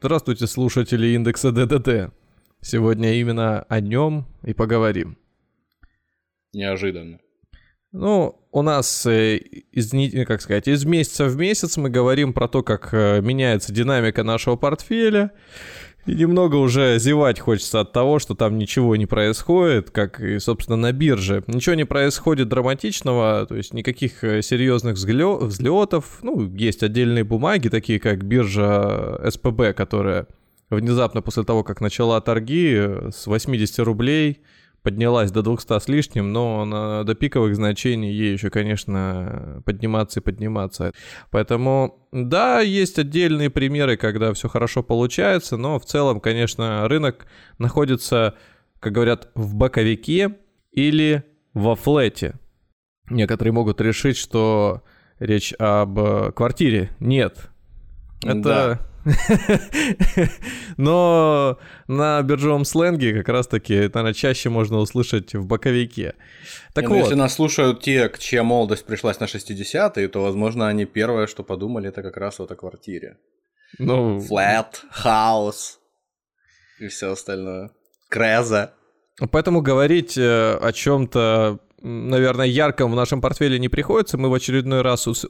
Здравствуйте, слушатели индекса ДДТ. Сегодня именно о нем и поговорим. Неожиданно. Ну, у нас, э, из, как сказать, из месяца в месяц мы говорим про то, как э, меняется динамика нашего портфеля, и немного уже зевать хочется от того, что там ничего не происходит, как и, собственно, на бирже. Ничего не происходит драматичного, то есть никаких э, серьезных взлетов. Ну, есть отдельные бумаги, такие как биржа СПБ, которая внезапно после того, как начала торги, э, с 80 рублей поднялась до 200 с лишним, но на, до пиковых значений ей еще, конечно, подниматься и подниматься. Поэтому, да, есть отдельные примеры, когда все хорошо получается, но в целом, конечно, рынок находится, как говорят, в боковике или во флете. Некоторые могут решить, что речь об э, квартире. Нет. Это... Да. Но на биржевом сленге как раз-таки, наверное, чаще можно услышать в боковике. Так Не, ну, вот. Если нас слушают те, чья молодость пришлась на 60-е, то, возможно, они первое, что подумали, это как раз вот о квартире. Ну... Flat, house и все остальное. Креза. Поэтому говорить э, о чем-то наверное, ярком в нашем портфеле не приходится. Мы в очередной раз, ус... Э,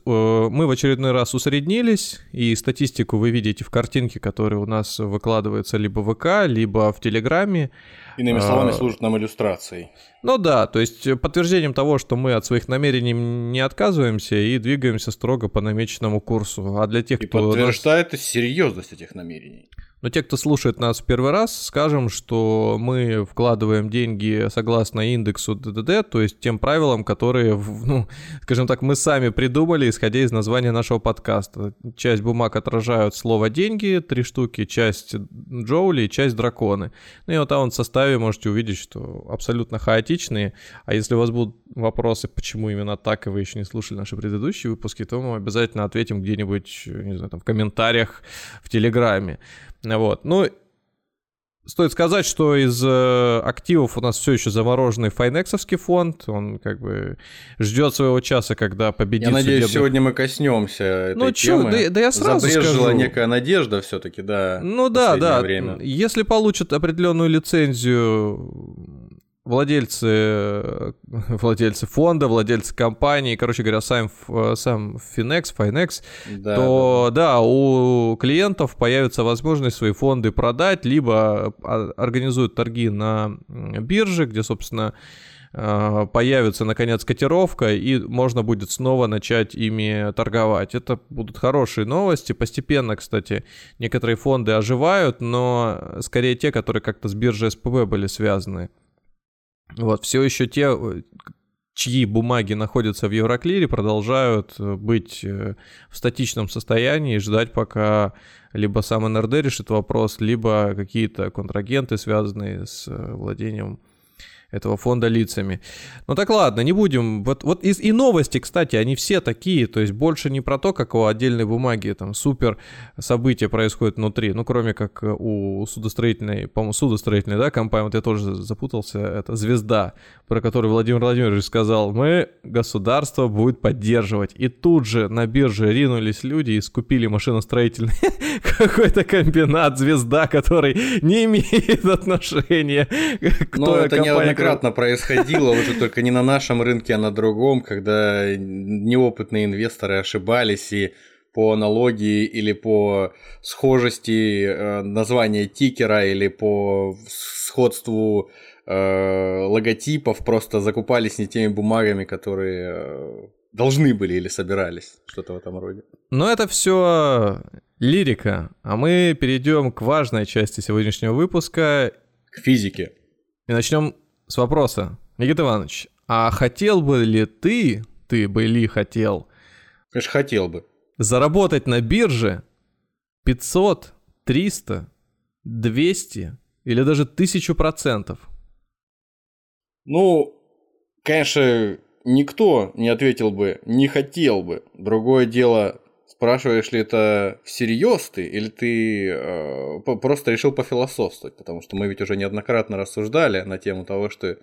мы в очередной раз усреднились, и статистику вы видите в картинке, которая у нас выкладывается либо в ВК, либо в Телеграме. Иными словами, а, служит нам иллюстрацией. Ну да, то есть подтверждением того, что мы от своих намерений не отказываемся и двигаемся строго по намеченному курсу. А для тех, и кто... подтверждает нас... серьезность этих намерений. Но те, кто слушает нас в первый раз, скажем, что мы вкладываем деньги согласно индексу ДДД, то есть тем правилам, которые, ну, скажем так, мы сами придумали, исходя из названия нашего подкаста. Часть бумаг отражают слово «деньги», три штуки, часть джоули и часть драконы. Ну и вот там в составе можете увидеть, что абсолютно хаотичные. А если у вас будут вопросы, почему именно так, и вы еще не слушали наши предыдущие выпуски, то мы обязательно ответим где-нибудь, не знаю, там в комментариях в Телеграме. Вот. Ну, Стоит сказать, что из э, активов у нас все еще замороженный файнексовский фонд. Он как бы ждет своего часа, когда победит. Я надеюсь, судебный... сегодня мы коснемся этой ну, темы. Чё, да, да я сразу Забрежила скажу. некая надежда все-таки, да. Ну да, да. Время. Если получат определенную лицензию владельцы, э, владельцы фонда, владельцы компании, короче говоря, сам, э, сам Finex, Finex, да, то да. да, у клиентов появится возможность свои фонды продать, либо а, организуют торги на бирже, где, собственно, э, появится наконец котировка, и можно будет снова начать ими торговать. Это будут хорошие новости. Постепенно, кстати, некоторые фонды оживают, но скорее те, которые как-то с биржей СПБ были связаны. Вот, все еще те, э, чьи бумаги находятся в Евроклире, продолжают э, быть э, в статичном состоянии и ждать, пока либо сам НРД решит вопрос, либо какие-то контрагенты, связанные с владением этого фонда лицами. Ну так ладно, не будем. Вот, вот и, и новости, кстати, они все такие, то есть больше не про то, как у отдельной бумаги там супер события происходят внутри, ну кроме как у судостроительной, по-моему, судостроительной, да, компании, вот я тоже запутался, это «Звезда», про которую Владимир Владимирович сказал, мы, государство будет поддерживать. И тут же на бирже ринулись люди и скупили машиностроительный какой-то комбинат «Звезда», который не имеет отношения к той компании, неоднократно происходило, уже только не на нашем рынке, а на другом, когда неопытные инвесторы ошибались и по аналогии или по схожести э, названия тикера или по сходству э, логотипов просто закупались не теми бумагами, которые э, должны были или собирались, что-то в этом роде. Но это все лирика, а мы перейдем к важной части сегодняшнего выпуска. К физике. И начнем с вопроса. Никита Иванович, а хотел бы ли ты, ты бы ли хотел... Конечно, хотел бы. Заработать на бирже 500, 300, 200 или даже 1000 процентов? Ну, конечно, никто не ответил бы, не хотел бы. Другое дело, спрашиваешь ли это всерьез ты, или ты э, просто решил пофилософствовать, потому что мы ведь уже неоднократно рассуждали на тему того, что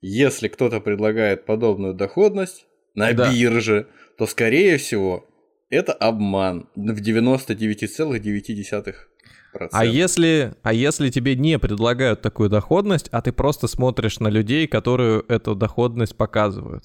если кто-то предлагает подобную доходность на да. бирже, то, скорее всего, это обман в 99,9%. А если, а если тебе не предлагают такую доходность, а ты просто смотришь на людей, которые эту доходность показывают?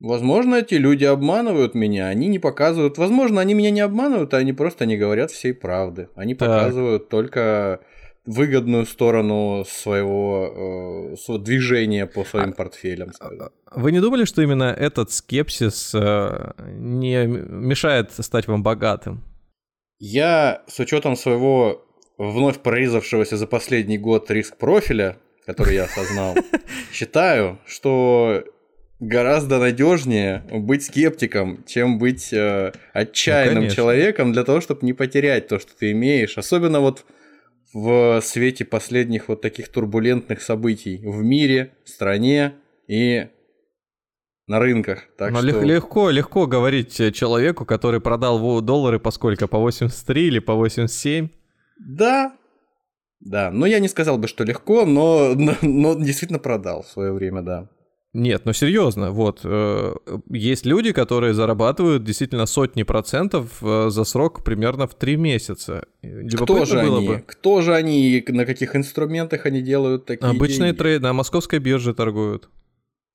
Возможно, эти люди обманывают меня, они не показывают. Возможно, они меня не обманывают, а они просто не говорят всей правды. Они так. показывают только выгодную сторону своего э, движения по своим а, портфелям. Скажем. Вы не думали, что именно этот скепсис э, не мешает стать вам богатым? Я с учетом своего вновь прорезавшегося за последний год риск профиля, который я осознал, считаю, что гораздо надежнее быть скептиком, чем быть э, отчаянным ну, человеком для того, чтобы не потерять то, что ты имеешь. Особенно вот в свете последних вот таких турбулентных событий в мире, в стране и на рынках. Так Но что... легко, легко говорить человеку, который продал доллары по сколько? По 83 или по 87? Да, да. Но я не сказал бы, что легко, но, но, но действительно продал в свое время, да. Нет, ну серьезно, вот, э, есть люди, которые зарабатывают действительно сотни процентов э, за срок примерно в три месяца. Любопытно Кто же было они? Бы. Кто же они на каких инструментах они делают такие Обычные деньги? трейдеры, на московской бирже торгуют.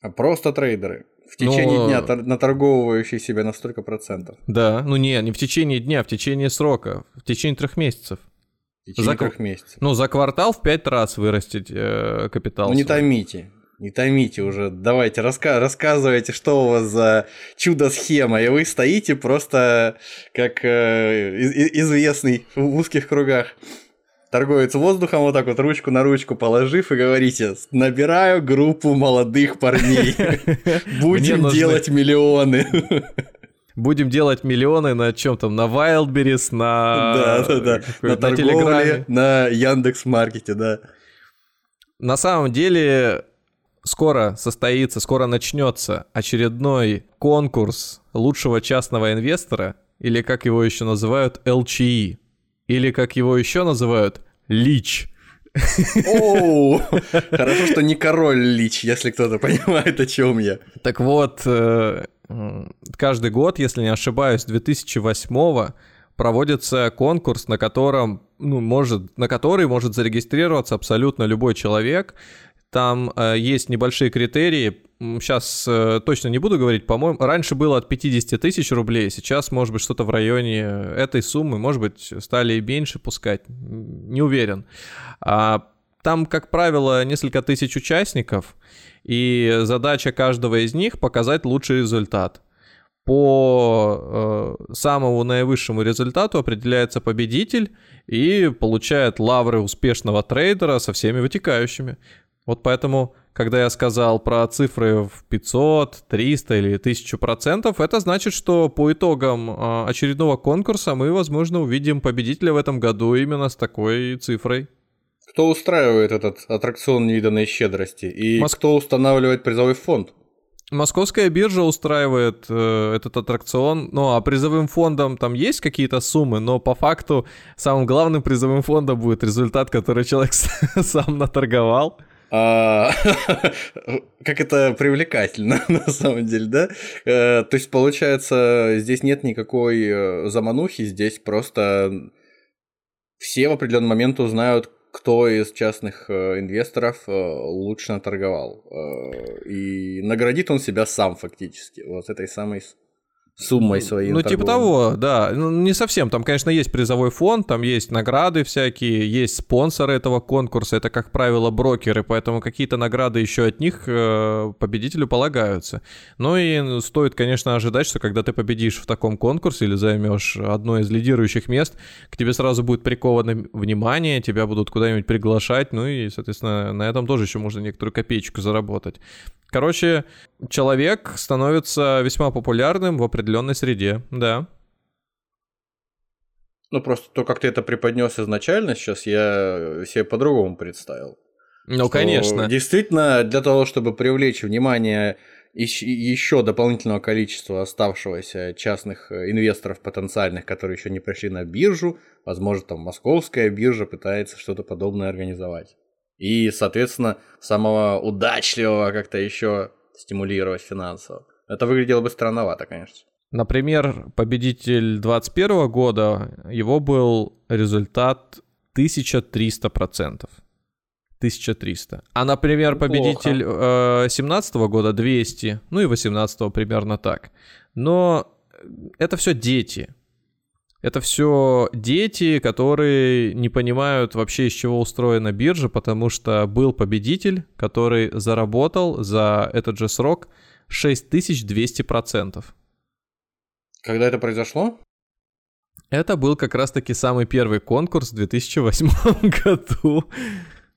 А просто трейдеры? В течение Но... дня наторговывающие себя на столько процентов? Да, ну не, не в течение дня, в течение срока, в течение трех месяцев. В течение за... трех месяцев. Ну, за квартал в пять раз вырастить э, капитал. Ну, не томите не томите уже, давайте, раска рассказывайте, что у вас за чудо-схема, и вы стоите просто как э, известный в узких кругах. Торговец воздухом, вот так вот ручку на ручку положив и говорите, набираю группу молодых парней, будем делать миллионы. Будем делать миллионы на чем там, на Wildberries, на... Да, да, да, на торговле, на Яндекс.Маркете, да. На самом деле, скоро состоится, скоро начнется очередной конкурс лучшего частного инвестора, или как его еще называют, LCE, или как его еще называют, Лич. Оу, хорошо, что не король Лич, если кто-то понимает, о чем я. Так вот, э, каждый год, если не ошибаюсь, 2008 проводится конкурс, на котором, ну, может, на который может зарегистрироваться абсолютно любой человек, там э, есть небольшие критерии. Сейчас э, точно не буду говорить, по-моему, раньше было от 50 тысяч рублей, сейчас, может быть, что-то в районе этой суммы, может быть, стали и меньше пускать, не уверен. А, там, как правило, несколько тысяч участников, и задача каждого из них показать лучший результат. По э, самому наивысшему результату определяется победитель и получает лавры успешного трейдера со всеми вытекающими. Вот поэтому, когда я сказал про цифры в 500, 300 или 1000 процентов, это значит, что по итогам а, очередного конкурса мы, возможно, увидим победителя в этом году именно с такой цифрой. Кто устраивает этот аттракцион невиданной щедрости? И Моск... кто устанавливает призовой фонд? Московская биржа устраивает э, этот аттракцион, ну а призовым фондом там есть какие-то суммы, но по факту самым главным призовым фондом будет результат, который человек сам наторговал. А, как это привлекательно на самом деле, да? Э, то есть, получается, здесь нет никакой э, заманухи, здесь просто все в определенный момент узнают, кто из частных э, инвесторов лучше наторговал. И наградит он себя сам фактически, вот этой самой суммой своей. Ну, типа того, да. Ну, не совсем. Там, конечно, есть призовой фонд, там есть награды всякие, есть спонсоры этого конкурса. Это, как правило, брокеры, поэтому какие-то награды еще от них э, победителю полагаются. Ну и стоит, конечно, ожидать, что когда ты победишь в таком конкурсе или займешь одно из лидирующих мест, к тебе сразу будет приковано внимание, тебя будут куда-нибудь приглашать, ну и, соответственно, на этом тоже еще можно некоторую копеечку заработать. Короче, человек становится весьма популярным в определенной среде, да. Ну, просто то, как ты это преподнес изначально, сейчас я себе по-другому представил. Ну, конечно. Действительно, для того, чтобы привлечь внимание еще дополнительного количества оставшегося частных э, инвесторов потенциальных, которые еще не пришли на биржу, возможно, там московская биржа пытается что-то подобное организовать. И, соответственно, самого удачливого как-то еще стимулировать финансово. Это выглядело бы странновато, конечно. Например, победитель 2021 года, его был результат 1300%. 1300. А, например, победитель 2017 э, года 200, ну и 18 примерно так. Но это все дети. Это все дети, которые не понимают вообще, из чего устроена биржа, потому что был победитель, который заработал за этот же срок 6200%. Когда это произошло? Это был как раз-таки самый первый конкурс в 2008 году.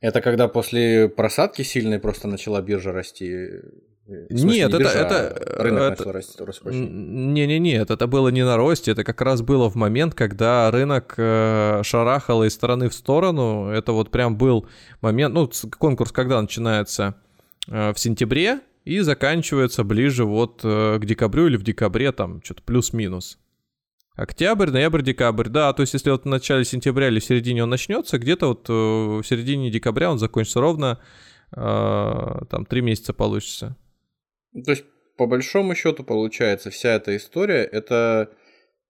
Это когда после просадки сильной просто начала биржа расти? Смысле, Нет, не биржа, это, это рынок это, начал расти, расти Не, не, нет, это было не на росте, это как раз было в момент, когда рынок э, шарахал из стороны в сторону. Это вот прям был момент, ну конкурс когда начинается э, в сентябре и заканчивается ближе вот э, к декабрю или в декабре там что-то плюс-минус. Октябрь, ноябрь, декабрь, да, то есть если вот в начале сентября или в середине он начнется, где-то вот э, в середине декабря он закончится ровно, э, там, три месяца получится. То есть, по большому счету, получается, вся эта история, это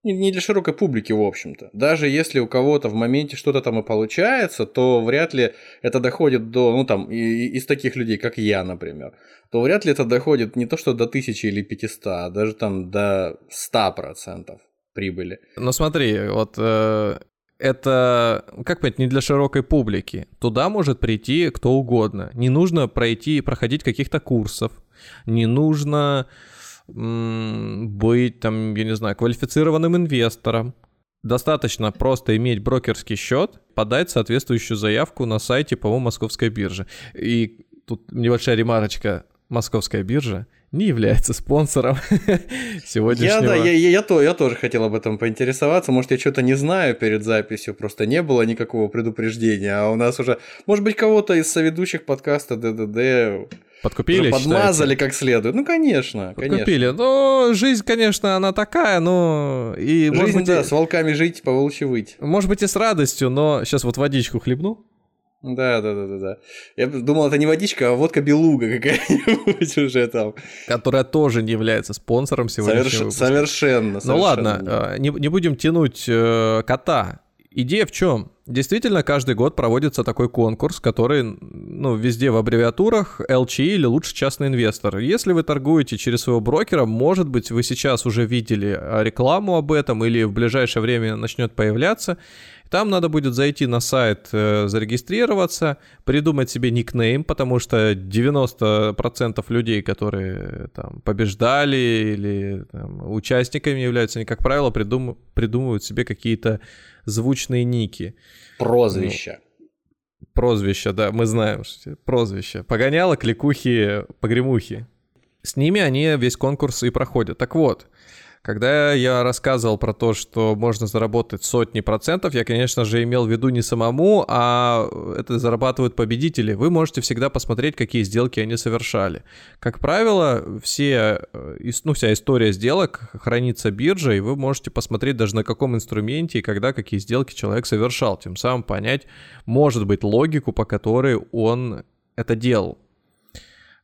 не для широкой публики, в общем-то. Даже если у кого-то в моменте что-то там и получается, то вряд ли это доходит до, ну там, и, из таких людей, как я, например, то вряд ли это доходит не то что до тысячи или 500, а даже там до 100% прибыли. Ну смотри, вот э, это, как понять, не для широкой публики. Туда может прийти кто угодно. Не нужно пройти, проходить каких-то курсов. Не нужно быть, там, я не знаю, квалифицированным инвестором. Достаточно просто иметь брокерский счет, подать соответствующую заявку на сайте, по-моему, Московской биржи. И тут небольшая ремарочка. Московская биржа не является спонсором сегодняшнего. Я, да, я, я, я, то, я тоже хотел об этом поинтересоваться. Может, я что-то не знаю перед записью, просто не было никакого предупреждения. А у нас уже, может быть, кого-то из соведущих подкаста ДДД Подкупили, Подмазали считаете? как следует. Ну, конечно, Подкупили. Конечно. Ну, жизнь, конечно, она такая, но... И, жизнь, может быть, да, с волками жить, по волчьи выть. Может быть, и с радостью, но сейчас вот водичку хлебну. Да, да, да, да, да. Я думал, это не водичка, а водка белуга какая-нибудь уже там. Которая тоже не является спонсором сегодняшнего Соверш... выпуска. Совершенно. Ну ладно, э, не, не будем тянуть э, кота. Идея в чем? Действительно, каждый год проводится такой конкурс, который, ну, везде в аббревиатурах LCI или лучше частный инвестор. Если вы торгуете через своего брокера, может быть, вы сейчас уже видели э, рекламу об этом или в ближайшее время начнет появляться. Там надо будет зайти на сайт, э, зарегистрироваться, придумать себе никнейм, потому что 90% людей, которые там побеждали или там, участниками являются, они, как правило, придум... придумывают себе какие-то звучные ники. Прозвища. Ну, прозвища, да, мы знаем, что прозвища. Погоняло, кликухи, погремухи. С ними они весь конкурс и проходят. Так вот, когда я рассказывал про то, что можно заработать сотни процентов, я, конечно же, имел в виду не самому, а это зарабатывают победители. Вы можете всегда посмотреть, какие сделки они совершали. Как правило, все, э, ну, вся история сделок хранится биржей, и вы можете посмотреть даже на каком инструменте и когда какие сделки человек совершал. Тем самым понять, может быть, логику, по которой он это делал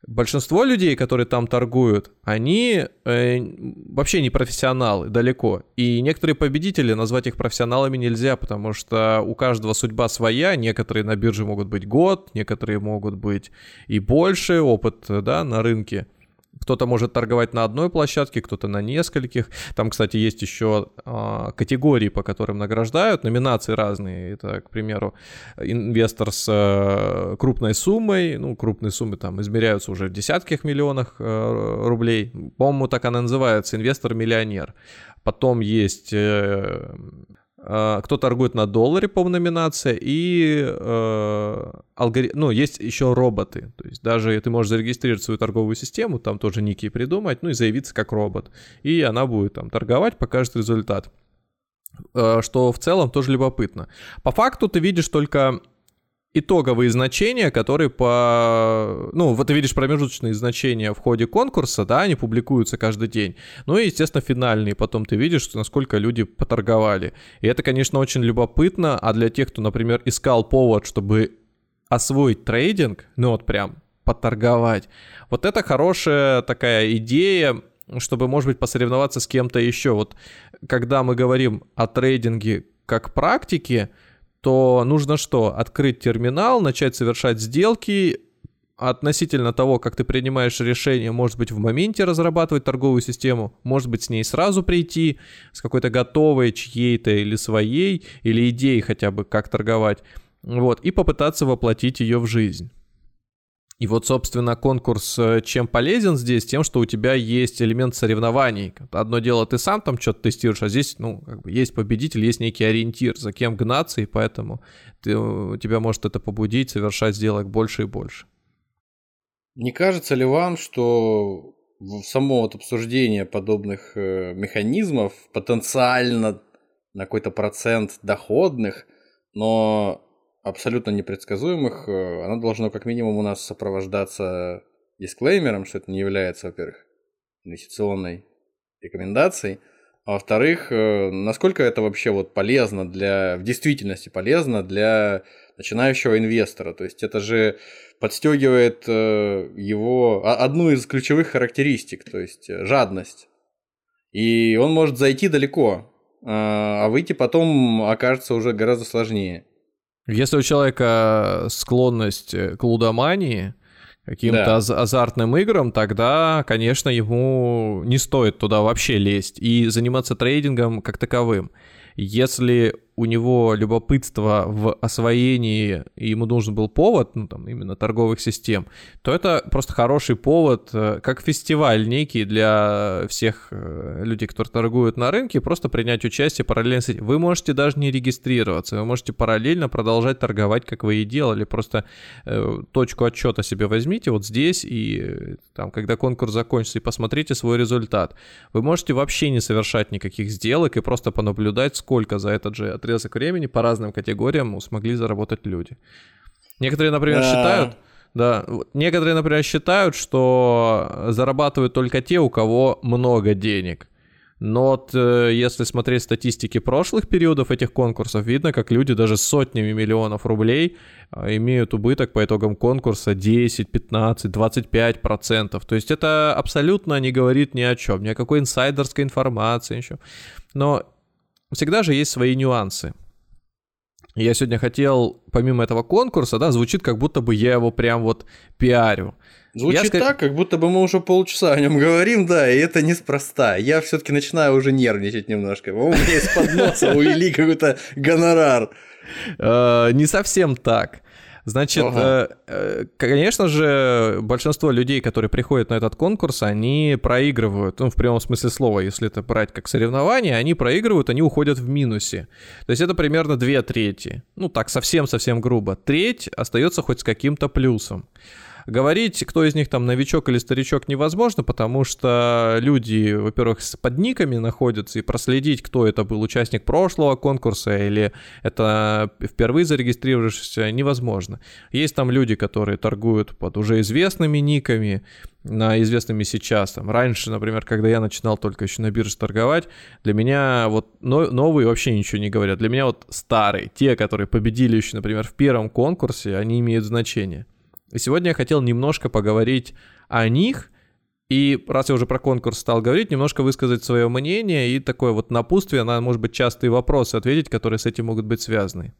большинство людей, которые там торгуют, они э, вообще не профессионалы далеко. И некоторые победители, назвать их профессионалами нельзя, потому что у каждого судьба своя. Некоторые на бирже могут быть год, некоторые могут быть и больше, опыт да, на рынке. Кто-то может торговать на одной площадке, кто-то на нескольких. Там, кстати, есть еще э, категории, по которым награждают, номинации разные. Это, к примеру, инвестор с э, крупной суммой, ну, крупные суммы там измеряются уже в десятках миллионах э, рублей. По-моему, так она называется, инвестор-миллионер. Потом есть э, а, кто торгует на долларе по номинации, и э, алгори... ну, есть еще роботы. То есть даже ты можешь зарегистрировать свою торговую систему, там тоже ники придумать, ну и заявиться как робот. И она будет там торговать, покажет результат. Э, что в целом тоже любопытно. По факту ты видишь только итоговые значения, которые по... Ну, вот ты видишь промежуточные значения в ходе конкурса, да, они публикуются каждый день. Ну и, естественно, финальные. Потом ты видишь, насколько люди поторговали. И это, конечно, очень любопытно. А для тех, кто, например, искал повод, чтобы освоить трейдинг, ну вот прям поторговать, вот это хорошая такая идея, чтобы, может быть, посоревноваться с кем-то еще. Вот когда мы говорим о трейдинге как практике, то нужно что? Открыть терминал, начать совершать сделки, относительно того, как ты принимаешь решение, может быть, в моменте разрабатывать торговую систему, может быть, с ней сразу прийти, с какой-то готовой чьей-то или своей, или идеей хотя бы, как торговать, вот, и попытаться воплотить ее в жизнь. И вот, собственно, конкурс э, чем полезен здесь? Тем, что у тебя есть элемент соревнований. Одно дело, ты сам там что-то тестируешь, а здесь, ну, как бы есть победитель, есть некий ориентир, за кем гнаться, и поэтому ты, э, тебя может это побудить совершать сделок больше и больше. Не кажется ли вам, что само вот обсуждение подобных э, механизмов потенциально на какой-то процент доходных, но абсолютно непредсказуемых, э, оно должно как минимум у нас сопровождаться дисклеймером, что это не является, во-первых, инвестиционной рекомендацией, а во-вторых, э, насколько это вообще вот полезно для, в действительности полезно для начинающего инвестора. То есть это же подстегивает э, его а, одну из ключевых характеристик, то есть жадность. И он может зайти далеко, а выйти потом окажется уже гораздо сложнее. Если у человека склонность к лудомании, каким-то да. аз- азартным играм, тогда, конечно, ему не стоит туда вообще лезть и заниматься трейдингом как таковым. Если у него любопытство в освоении, и ему нужен был повод, ну там именно торговых систем, то это просто хороший повод, э, как фестиваль некий для всех э, людей, которые торгуют на рынке, просто принять участие параллельно с этим. Вы можете даже не регистрироваться, вы можете параллельно продолжать торговать, как вы и делали, просто э, точку отчета себе возьмите вот здесь, и там, когда конкурс закончится, и посмотрите свой результат. Вы можете вообще не совершать никаких сделок и просто понаблюдать, сколько за этот же отрезок отрезок времени по разным категориям смогли заработать люди. Некоторые, например, да. считают, да, некоторые, например, считают, что зарабатывают только те, у кого много денег. Но вот э, если смотреть статистики прошлых периодов этих конкурсов, видно, как люди даже с сотнями миллионов рублей э, имеют убыток по итогам конкурса 10, 15, 25 процентов. То есть это абсолютно не говорит ни о чем, ни о какой инсайдерской информации еще. Но всегда же есть свои нюансы. Я сегодня хотел, помимо этого конкурса, да, звучит как будто бы я его прям вот пиарю. Звучит я, так, как будто бы мы уже полчаса о нем говорим, да, и это неспроста. Я все-таки начинаю уже нервничать немножко. У меня из-под носа увели какой-то гонорар. Э, не совсем так. Значит, ага. э, э, конечно же, большинство людей, которые приходят на этот конкурс, они проигрывают, ну, в прямом смысле слова, если это брать как соревнование, они проигрывают, они уходят в минусе. То есть это примерно две трети. Ну, так, совсем-совсем грубо. Треть остается хоть с каким-то плюсом. Говорить, кто из них там новичок или старичок, невозможно, потому что люди, во-первых, с подниками находятся, и проследить, кто это был участник прошлого конкурса или это впервые зарегистрировавшийся, невозможно. Есть там люди, которые торгуют под уже известными никами, на известными сейчас. Там, раньше, например, когда я начинал только еще на бирже торговать, для меня вот новые вообще ничего не говорят. Для меня вот старые, те, которые победили еще, например, в первом конкурсе, они имеют значение. Сегодня я хотел немножко поговорить о них, и раз я уже про конкурс стал говорить, немножко высказать свое мнение и такое вот напутствие на, может быть, частые вопросы ответить, которые с этим могут быть связаны.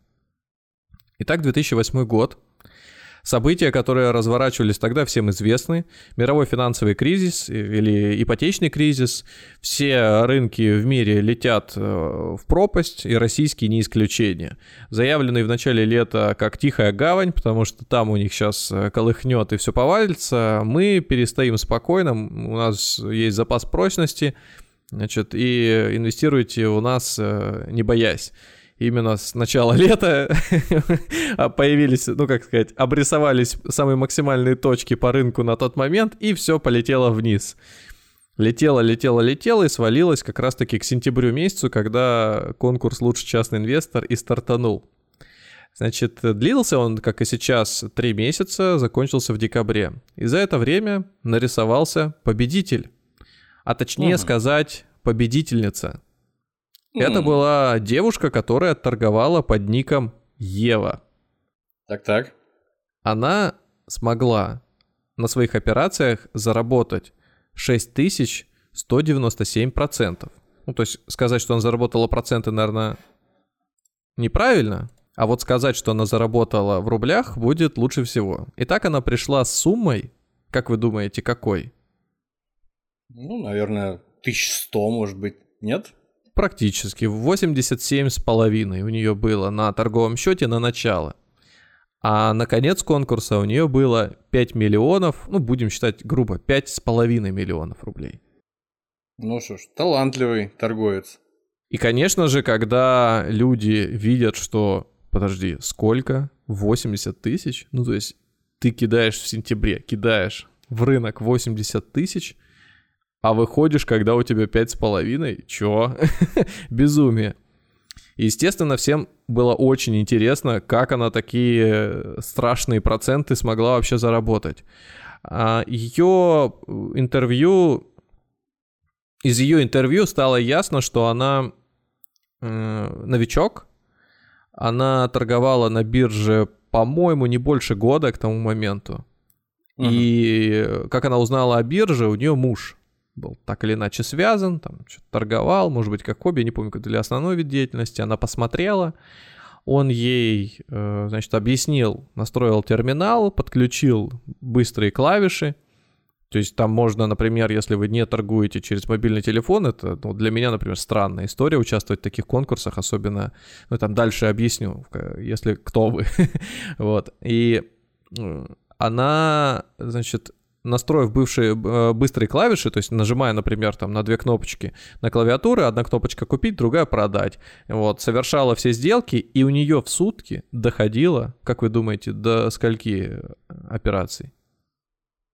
Итак, 2008 год. События, которые разворачивались тогда, всем известны. Мировой финансовый кризис или ипотечный кризис. Все рынки в мире летят э, в пропасть, и российский не исключение. Заявленный в начале лета как тихая гавань, потому что там у них сейчас э, колыхнет и все повалится. Мы перестоим спокойно, у нас есть запас прочности, значит, и инвестируйте у нас э, не боясь именно с начала лета появились, ну как сказать, обрисовались самые максимальные точки по рынку на тот момент, и все полетело вниз. Летела, летела, летела и свалилась как раз-таки к сентябрю месяцу, когда конкурс «Лучший частный инвестор» и стартанул. Значит, длился он, как и сейчас, три месяца, закончился в декабре. И за это время нарисовался победитель. А точнее угу. сказать, победительница. Это была девушка, которая торговала под ником Ева. Так-так. Она смогла на своих операциях заработать 6197%. Ну, то есть сказать, что она заработала проценты, наверное, неправильно, а вот сказать, что она заработала в рублях, будет лучше всего. Итак, она пришла с суммой, как вы думаете, какой? Ну, наверное, 1100, может быть, нет? Практически. 87 с половиной у нее было на торговом счете на начало. А на конец конкурса у нее было 5 миллионов, ну, будем считать грубо, 5,5 миллионов рублей. Ну что ж, талантливый торговец. И, конечно же, когда люди видят, что, подожди, сколько? 80 тысяч? Ну, то есть ты кидаешь в сентябре, кидаешь в рынок 80 тысяч, а выходишь, когда у тебя 5,5? Чё? Безумие. Естественно, всем было очень интересно, как она такие страшные проценты смогла вообще заработать. А, ее интервью, из ее интервью стало ясно, что она э, новичок, она торговала на бирже, по-моему, не больше года к тому моменту. Uh-huh. И как она узнала о бирже, у нее муж был так или иначе связан, там что-то торговал, может быть, как хобби, не помню, как для основной вид деятельности. Она посмотрела, он ей, э, значит, объяснил, настроил терминал, подключил быстрые клавиши. То есть там можно, например, если вы не торгуете через мобильный телефон, это ну, для меня, например, странная история участвовать в таких конкурсах, особенно, ну там дальше объясню, если кто вы. вот. И э, она, значит, настроив бывшие э, быстрые клавиши, то есть нажимая, например, там на две кнопочки на клавиатуре, одна кнопочка купить, другая продать, вот, совершала все сделки, и у нее в сутки доходило, как вы думаете, до скольки э, операций?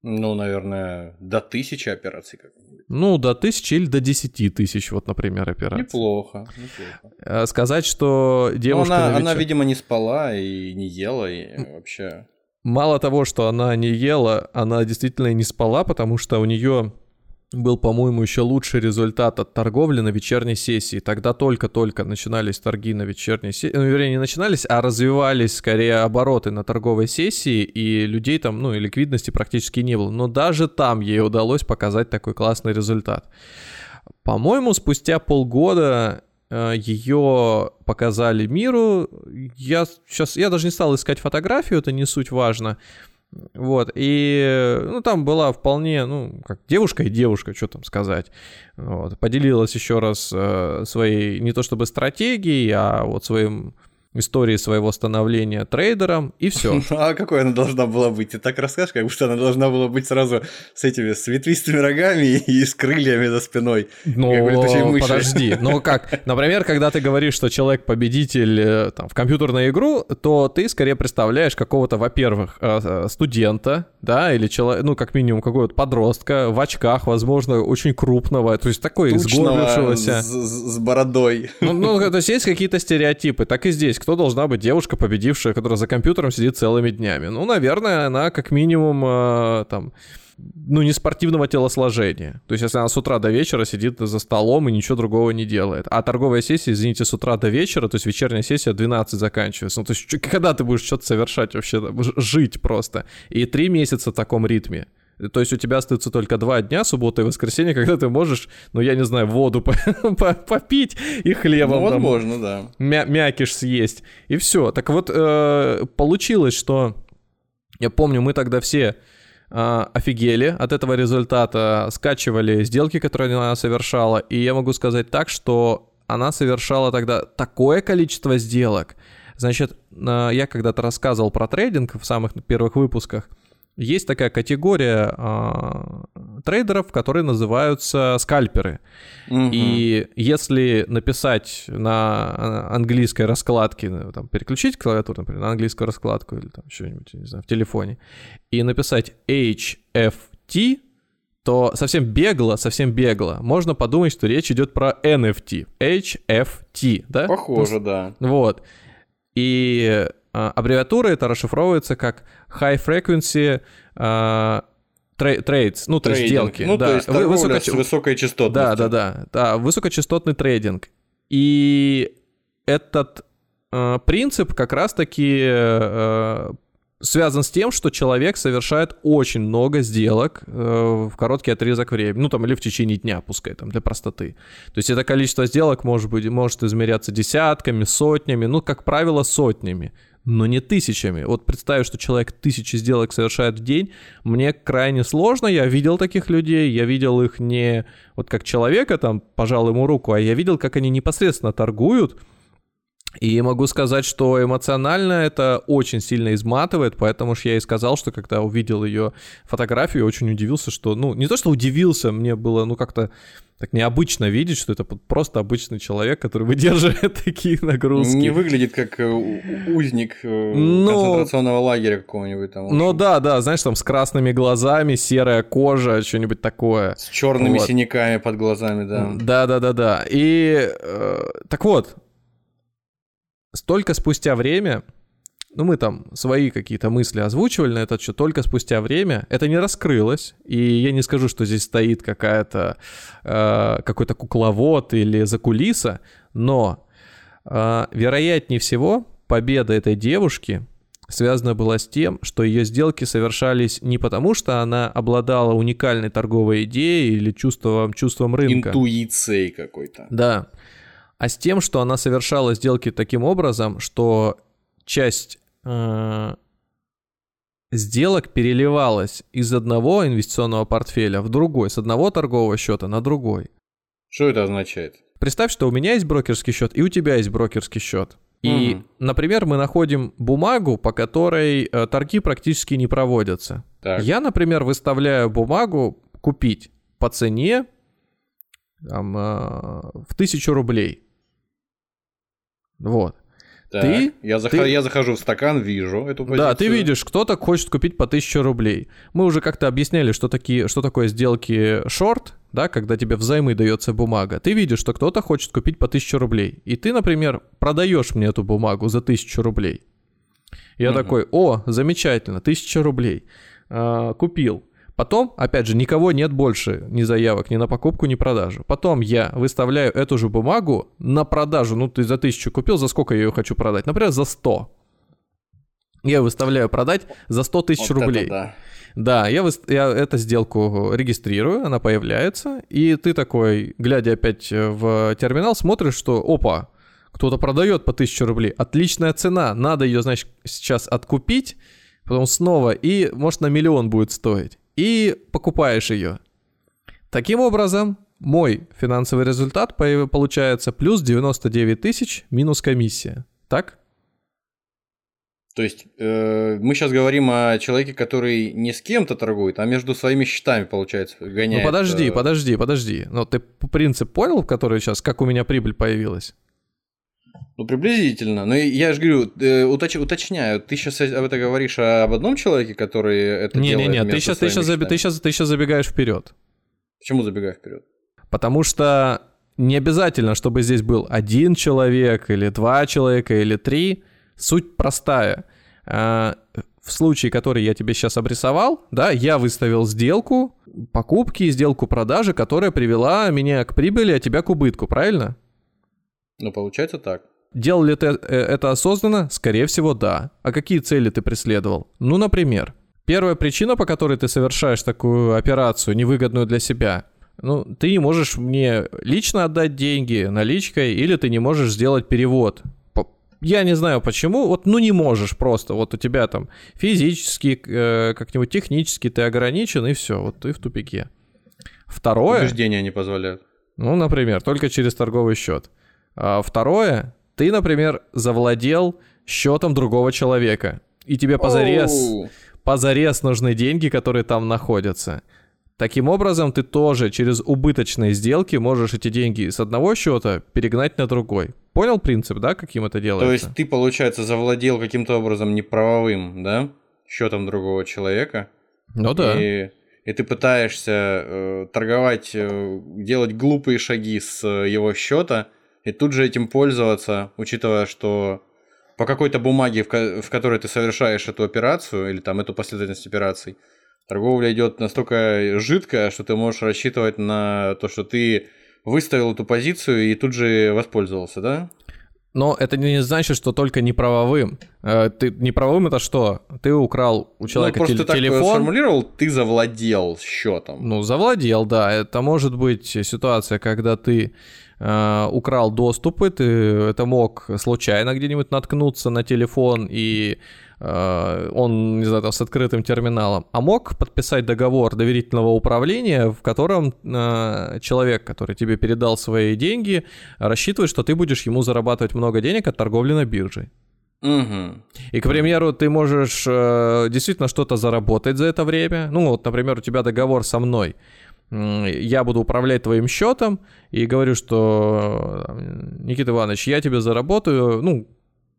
Ну, наверное, до тысячи операций как -нибудь. Ну, до тысячи или до десяти тысяч, вот, например, операций. Неплохо, неплохо. Э, сказать, что девушка... Но она, она, видимо, не спала и не ела, и вообще мало того, что она не ела, она действительно не спала, потому что у нее был, по-моему, еще лучший результат от торговли на вечерней сессии. Тогда только-только начинались торги на вечерней сессии. Ну, вернее, не начинались, а развивались скорее обороты на торговой сессии, и людей там, ну, и ликвидности практически не было. Но даже там ей удалось показать такой классный результат. По-моему, спустя полгода ее показали миру. Я сейчас, я даже не стал искать фотографию, это не суть важно. Вот, и, ну, там была вполне, ну, как девушка и девушка, что там сказать. Вот, поделилась еще раз э, своей, не то чтобы стратегией, а вот своим истории своего становления трейдером, и все. А какой она должна была быть? Ты так расскажешь, как будто она должна была быть сразу с этими с ветвистыми рогами и с крыльями за спиной. Ну, подожди. Ну как, например, когда ты говоришь, что человек победитель э, там, в компьютерную игру, то ты скорее представляешь какого-то, во-первых, э, э, студента, да, или человек, ну, как минимум, какого-то подростка в очках, возможно, очень крупного, то есть такой изгорбившегося. С, с бородой. Ну, ну, то есть есть какие-то стереотипы, так и здесь кто должна быть девушка, победившая, которая за компьютером сидит целыми днями? Ну, наверное, она как минимум э, там ну, не спортивного телосложения. То есть, если она с утра до вечера сидит за столом и ничего другого не делает. А торговая сессия, извините, с утра до вечера, то есть вечерняя сессия 12 заканчивается. Ну, то есть, когда ты будешь что-то совершать вообще, жить просто? И три месяца в таком ритме. То есть у тебя остаются только два дня, суббота и воскресенье, когда ты можешь, ну я не знаю, воду попить и хлебом. Ну, возможно, там, да. Мя мякиш съесть. И все. Так вот, э, получилось, что я помню, мы тогда все э, офигели от этого результата, скачивали сделки, которые она совершала. И я могу сказать так, что она совершала тогда такое количество сделок. Значит, э, я когда-то рассказывал про трейдинг в самых первых выпусках есть такая категория э, трейдеров, которые называются скальперы. Угу. И если написать на английской раскладке, ну, там, переключить клавиатуру, например, на английскую раскладку или там что-нибудь, не знаю, в телефоне, и написать HFT, то совсем бегло, совсем бегло можно подумать, что речь идет про NFT. HFT, да? Похоже, да. Вот. И а, аббревиатура это расшифровывается как High Frequency а, Trades, ну, то есть сделки. Ну, да. то есть торговля Высоко... с высокой частотностью. Да, да, да, да, высокочастотный трейдинг. И этот э, принцип как раз-таки э, связан с тем, что человек совершает очень много сделок э, в короткий отрезок времени, ну там или в течение дня, пускай там для простоты. То есть это количество сделок может быть может измеряться десятками, сотнями, ну как правило сотнями, но не тысячами. Вот представь, что человек тысячи сделок совершает в день, мне крайне сложно. Я видел таких людей, я видел их не вот как человека там пожал ему руку, а я видел, как они непосредственно торгуют и могу сказать, что эмоционально это очень сильно изматывает, поэтому же я и сказал, что когда увидел ее фотографию, очень удивился, что, ну, не то, что удивился, мне было, ну, как-то так необычно видеть, что это просто обычный человек, который выдерживает такие нагрузки. Не выглядит как э, узник э, Но... концентрационного лагеря какого-нибудь там. Ну да, да, знаешь, там с красными глазами, серая кожа, что-нибудь такое. С черными вот. синяками под глазами, да. Да, да, да, да. И э, так вот, Столько спустя время, ну мы там свои какие-то мысли озвучивали на этот счет, только спустя время это не раскрылось, и я не скажу, что здесь стоит какая-то, э, какой-то кукловод или закулиса, но э, вероятнее всего победа этой девушки связана была с тем, что ее сделки совершались не потому, что она обладала уникальной торговой идеей или чувством, чувством рынка. Интуицией какой-то. Да а с тем, что она совершала сделки таким образом, что часть э, сделок переливалась из одного инвестиционного портфеля в другой, с одного торгового счета на другой. Что это означает? Представь, что у меня есть брокерский счет, и у тебя есть брокерский счет. И, угу. например, мы находим бумагу, по которой э, торги практически не проводятся. Так. Я, например, выставляю бумагу купить по цене там, э, в тысячу рублей. Вот. Так, ты, я, зах... ты... я захожу в стакан, вижу эту позицию. Да, ты видишь, кто-то хочет купить по 1000 рублей. Мы уже как-то объясняли, что, такие, что такое сделки шорт, да, когда тебе взаймы дается бумага. Ты видишь, что кто-то хочет купить по 1000 рублей. И ты, например, продаешь мне эту бумагу за 1000 рублей. Я угу. такой, о, замечательно, 1000 рублей. А, купил. Потом, опять же, никого нет больше ни заявок, ни на покупку, ни продажу. Потом я выставляю эту же бумагу на продажу. Ну, ты за тысячу купил, за сколько я ее хочу продать? Например, за 100. Я выставляю продать за 100 тысяч вот рублей. да. Да, я, вы... я эту сделку регистрирую, она появляется, и ты такой, глядя опять в терминал, смотришь, что, опа, кто-то продает по 1000 рублей, отличная цена, надо ее, значит, сейчас откупить, потом снова, и может на миллион будет стоить и покупаешь ее. Таким образом, мой финансовый результат получается плюс 99 тысяч минус комиссия. Так? То есть э, мы сейчас говорим о человеке, который не с кем-то торгует, а между своими счетами, получается, гоняет. Ну подожди, э... подожди, подожди. Но ты принцип понял, в который сейчас, как у меня прибыль появилась? Ну, приблизительно. Но я же говорю, э, уточ, уточняю, ты сейчас об этом говоришь об одном человеке, который это не, делает? Не-не-не, ты сейчас, ты, сейчас, ты, сейчас, ты сейчас забегаешь вперед. Почему забегаешь вперед? Потому что не обязательно, чтобы здесь был один человек, или два человека, или три. Суть простая. А, в случае, который я тебе сейчас обрисовал, да, я выставил сделку покупки, сделку продажи, которая привела меня к прибыли, а тебя к убытку, правильно? Ну, получается так. Делал ли ты э, это осознанно? Скорее всего, да. А какие цели ты преследовал? Ну, например, первая причина, по которой ты совершаешь такую операцию, невыгодную для себя, ну, ты не можешь мне лично отдать деньги наличкой, или ты не можешь сделать перевод. Я не знаю почему, вот ну не можешь просто, вот у тебя там физически, э, как-нибудь технически ты ограничен, и все, вот ты в тупике. Второе... Убеждения не позволяют. Ну, например, только через торговый счет. А второе, ты, например, завладел счетом другого человека, и тебе позарез, oh. позарез нужны деньги, которые там находятся. Таким образом, ты тоже через убыточные сделки можешь эти деньги с одного счета перегнать на другой. Понял принцип, да, каким это делается? То есть ты, получается, завладел каким-то образом неправовым, да, счетом другого человека? Ну да. И, и ты пытаешься э, торговать, э, делать глупые шаги с э, его счета, и тут же этим пользоваться, учитывая, что по какой-то бумаге, в, ко- в которой ты совершаешь эту операцию, или там эту последовательность операций, торговля идет настолько жидкая, что ты можешь рассчитывать на то, что ты выставил эту позицию и тут же воспользовался, да? Но это не значит, что только неправовым. Э, ты неправовым это что? Ты украл у человека ну, просто тел- телефон. Так сформулировал, ты завладел счетом. Ну, завладел, да. Это может быть ситуация, когда ты э, украл доступы, ты это мог случайно где-нибудь наткнуться на телефон и э, он, не знаю, там, с открытым терминалом, а мог подписать договор доверительного управления, в котором э, человек, который тебе передал свои деньги, рассчитывает, что ты будешь ему зарабатывать много денег от торговли на бирже. Угу. И, к примеру, ты можешь э, действительно что-то заработать за это время. Ну, вот, например, у тебя договор со мной я буду управлять твоим счетом и говорю, что Никита Иванович, я тебе заработаю, ну,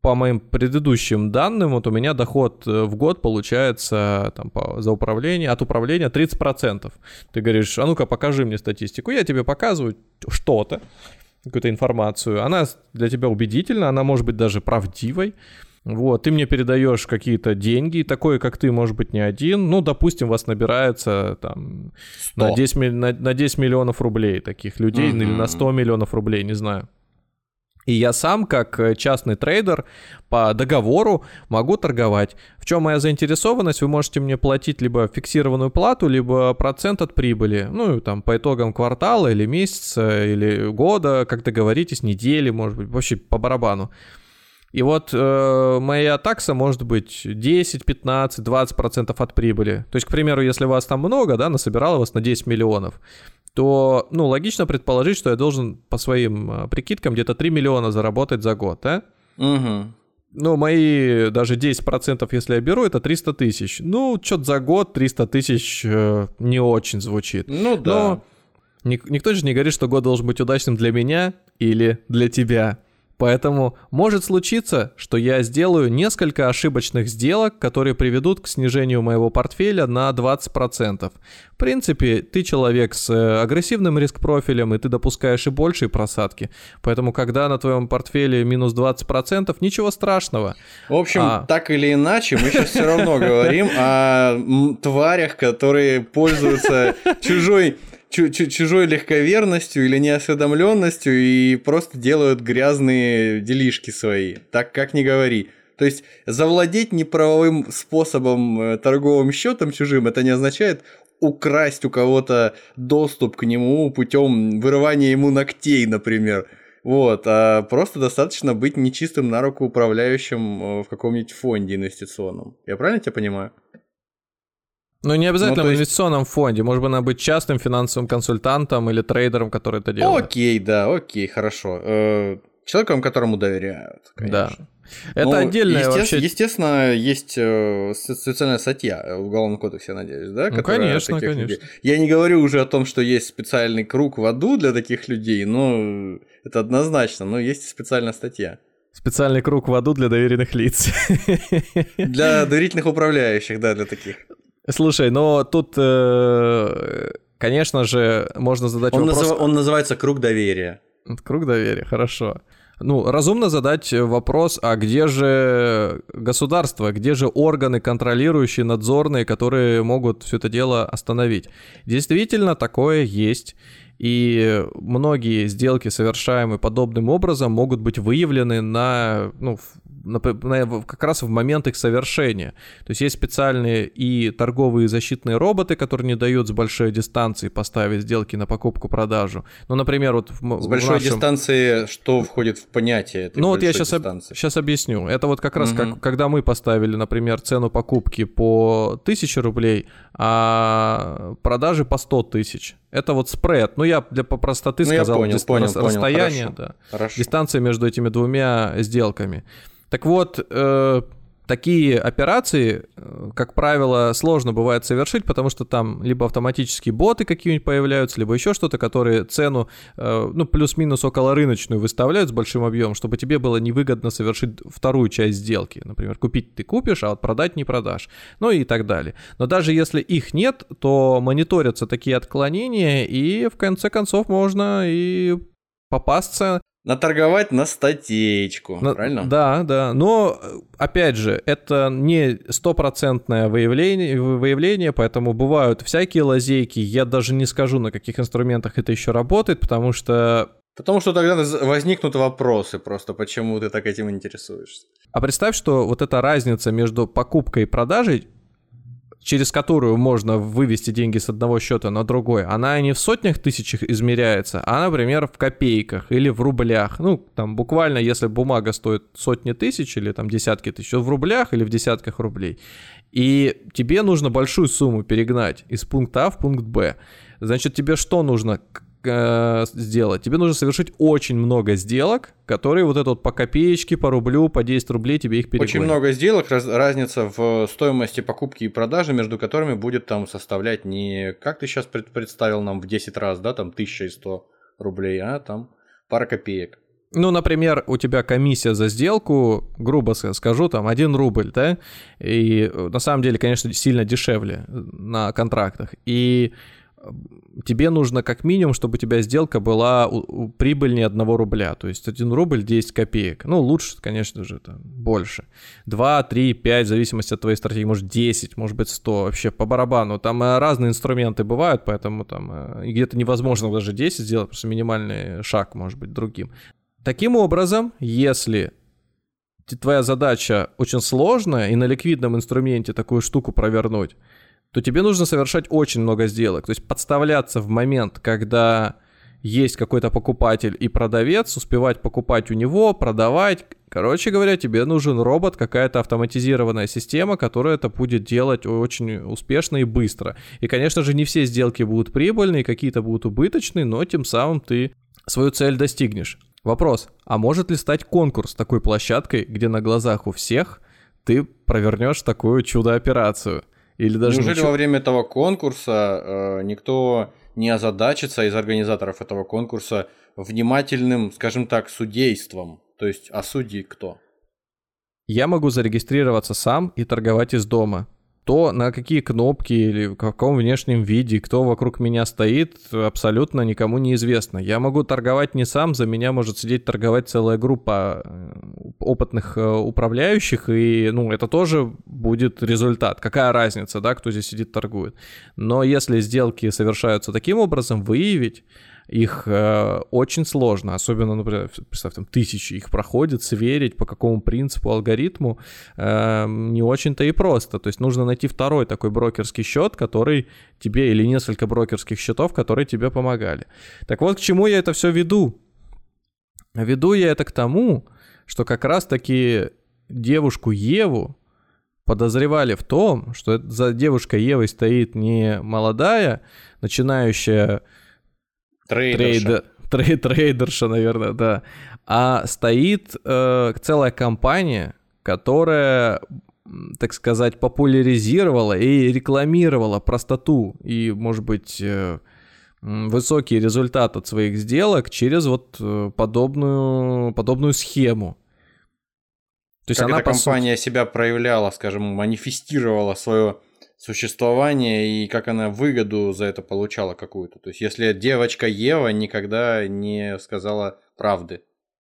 по моим предыдущим данным, вот у меня доход э, в год получается там, по, за управление, от управления 30%. Ты говоришь, а ну-ка покажи мне статистику. Я тебе показываю что-то, какую-то информацию. Она для тебя убедительна, она может быть даже правдивой. Вот, ты мне передаешь какие-то деньги, такое, как ты, может быть, не один. Ну, допустим, вас набирается там на 10, на, на 10 миллионов рублей таких людей, mm-hmm. или на 100 миллионов рублей, не знаю. И я сам, как э, частный трейдер, по договору могу торговать. В чем моя заинтересованность? Вы можете мне платить либо фиксированную плату, либо процент от прибыли. Ну, там, по итогам квартала или месяца, или года, как договоритесь, недели, может быть, вообще по барабану. И вот э, моя такса может быть 10, 15, 20 процентов от прибыли. То есть, к примеру, если вас там много, да, насобирало вас на 10 миллионов, то, ну, логично предположить, что я должен по своим э, прикидкам где-то 3 миллиона заработать за год, да? Угу. Ну, мои даже 10%, если я беру, это 300 тысяч. Ну, что-то за год 300 тысяч э, не очень звучит. Ну, да. Но никто же не говорит, что год должен быть удачным для меня или для тебя. Поэтому может случиться, что я сделаю несколько ошибочных сделок, которые приведут к снижению моего портфеля на 20%. В принципе, ты человек с э, агрессивным риск-профилем, и ты допускаешь и большие просадки. Поэтому, когда на твоем портфеле минус 20%, ничего страшного. В общем, а... так или иначе, мы сейчас все равно говорим о тварях, которые пользуются чужой чужой легковерностью или неосведомленностью и просто делают грязные делишки свои. Так как не говори. То есть завладеть неправовым способом э, торговым счетом чужим, это не означает украсть у кого-то доступ к нему путем вырывания ему ногтей, например. Вот, а просто достаточно быть нечистым на руку управляющим э, в каком-нибудь фонде инвестиционном. Я правильно тебя понимаю? Ну, не обязательно ну, в инвестиционном есть... фонде. Может быть, она быть частным финансовым консультантом или трейдером, который это делает. Окей, да, окей, хорошо. Э, человеком, которому доверяют, конечно. Да. Это ну, отдельная естественно, вообще... Естественно, есть э, специальная статья в Уголовном кодексе, я надеюсь, да? Ну, конечно, конечно. Людей... Я не говорю уже о том, что есть специальный круг в аду для таких людей, но это однозначно, но есть специальная статья. Специальный круг в аду для доверенных лиц. Для доверительных управляющих, да, для таких. Слушай, но тут, э, конечно же, можно задать он вопрос... Назыв... Он называется «Круг доверия». Круг доверия, хорошо. Ну, разумно задать вопрос, а где же государство, где же органы контролирующие, надзорные, которые могут все это дело остановить? Действительно, такое есть. И многие сделки, совершаемые подобным образом, могут быть выявлены на, ну, как раз в момент их совершения. То есть есть специальные и торговые защитные роботы, которые не дают с большой дистанции поставить сделки на покупку-продажу. Ну, например, вот в, с большой нашем... дистанции что входит в понятие этой Ну вот я сейчас, об... сейчас объясню. Это вот как раз угу. как, когда мы поставили, например, цену покупки по 1000 рублей, а продажи по 100 тысяч. Это вот спред. Ну, я для по простоты ну, сказал, я понял, понял, расстояние, понял, да, хорошо. дистанция между этими двумя сделками. Так вот, э, такие операции, э, как правило, сложно бывает совершить, потому что там либо автоматические боты какие-нибудь появляются, либо еще что-то, которые цену, э, ну, плюс-минус около рыночную выставляют с большим объемом, чтобы тебе было невыгодно совершить вторую часть сделки. Например, купить ты купишь, а вот продать не продашь. Ну и так далее. Но даже если их нет, то мониторятся такие отклонения, и в конце концов можно и попасться Наторговать на статейку, на, правильно? Да, да. Но, опять же, это не стопроцентное выявление, выявление, поэтому бывают всякие лазейки. Я даже не скажу, на каких инструментах это еще работает, потому что... Потому что тогда возникнут вопросы просто, почему ты так этим интересуешься. А представь, что вот эта разница между покупкой и продажей через которую можно вывести деньги с одного счета на другой, она не в сотнях тысячах измеряется, а, например, в копейках или в рублях. Ну, там буквально, если бумага стоит сотни тысяч или там десятки тысяч, в рублях или в десятках рублей. И тебе нужно большую сумму перегнать из пункта А в пункт Б. Значит, тебе что нужно? Э, сделать? Тебе нужно совершить очень много сделок, которые вот это вот по копеечке, по рублю, по 10 рублей тебе их перегонят. Очень много сделок, раз, разница в стоимости покупки и продажи, между которыми будет там составлять не, как ты сейчас пред, представил нам, в 10 раз, да, там 1100 рублей, а там пара копеек. Ну, например, у тебя комиссия за сделку, грубо скажу, там 1 рубль, да, и э, на самом деле, конечно, сильно дешевле на контрактах. И тебе нужно как минимум, чтобы у тебя сделка была прибыльнее 1 рубля, то есть 1 рубль 10 копеек. Ну, лучше, конечно же, там, больше. 2, 3, 5, в зависимости от твоей стратегии, может 10, может быть 100, вообще по барабану. Там э, разные инструменты бывают, поэтому там э, где-то невозможно даже 10 сделать, просто минимальный шаг может быть другим. Таким образом, если твоя задача очень сложная и на ликвидном инструменте такую штуку провернуть, то тебе нужно совершать очень много сделок. То есть подставляться в момент, когда есть какой-то покупатель и продавец, успевать покупать у него, продавать. Короче говоря, тебе нужен робот, какая-то автоматизированная система, которая это будет делать очень успешно и быстро. И, конечно же, не все сделки будут прибыльные, какие-то будут убыточные, но тем самым ты свою цель достигнешь. Вопрос, а может ли стать конкурс такой площадкой, где на глазах у всех ты провернешь такую чудо-операцию? Или даже Неужели ничего... во время этого конкурса э, никто не озадачится из организаторов этого конкурса внимательным, скажем так, судейством? То есть, а судьи кто? Я могу зарегистрироваться сам и торговать из дома то, на какие кнопки или в каком внешнем виде, кто вокруг меня стоит, абсолютно никому не известно. Я могу торговать не сам, за меня может сидеть торговать целая группа э, опытных э, управляющих, и, ну, это тоже будет результат. Какая разница, да, кто здесь сидит, торгует. Но если сделки совершаются таким образом, выявить их э, очень сложно, особенно, например, представь, там тысячи их проходит, сверить по какому принципу, алгоритму, э, не очень-то и просто. То есть нужно найти второй такой брокерский счет, который тебе, или несколько брокерских счетов, которые тебе помогали. Так вот, к чему я это все веду? Веду я это к тому, что как раз-таки девушку Еву подозревали в том, что за девушкой Евой стоит не молодая, начинающая Трейдерша. Трейд, трейдерша, наверное, да. А стоит э, целая компания, которая, так сказать, популяризировала и рекламировала простоту и, может быть, э, высокий результат от своих сделок через вот э, подобную, подобную схему. То есть как она, эта компания сути... себя проявляла, скажем, манифестировала свое существование и как она выгоду за это получала какую-то. То есть, если девочка Ева никогда не сказала правды,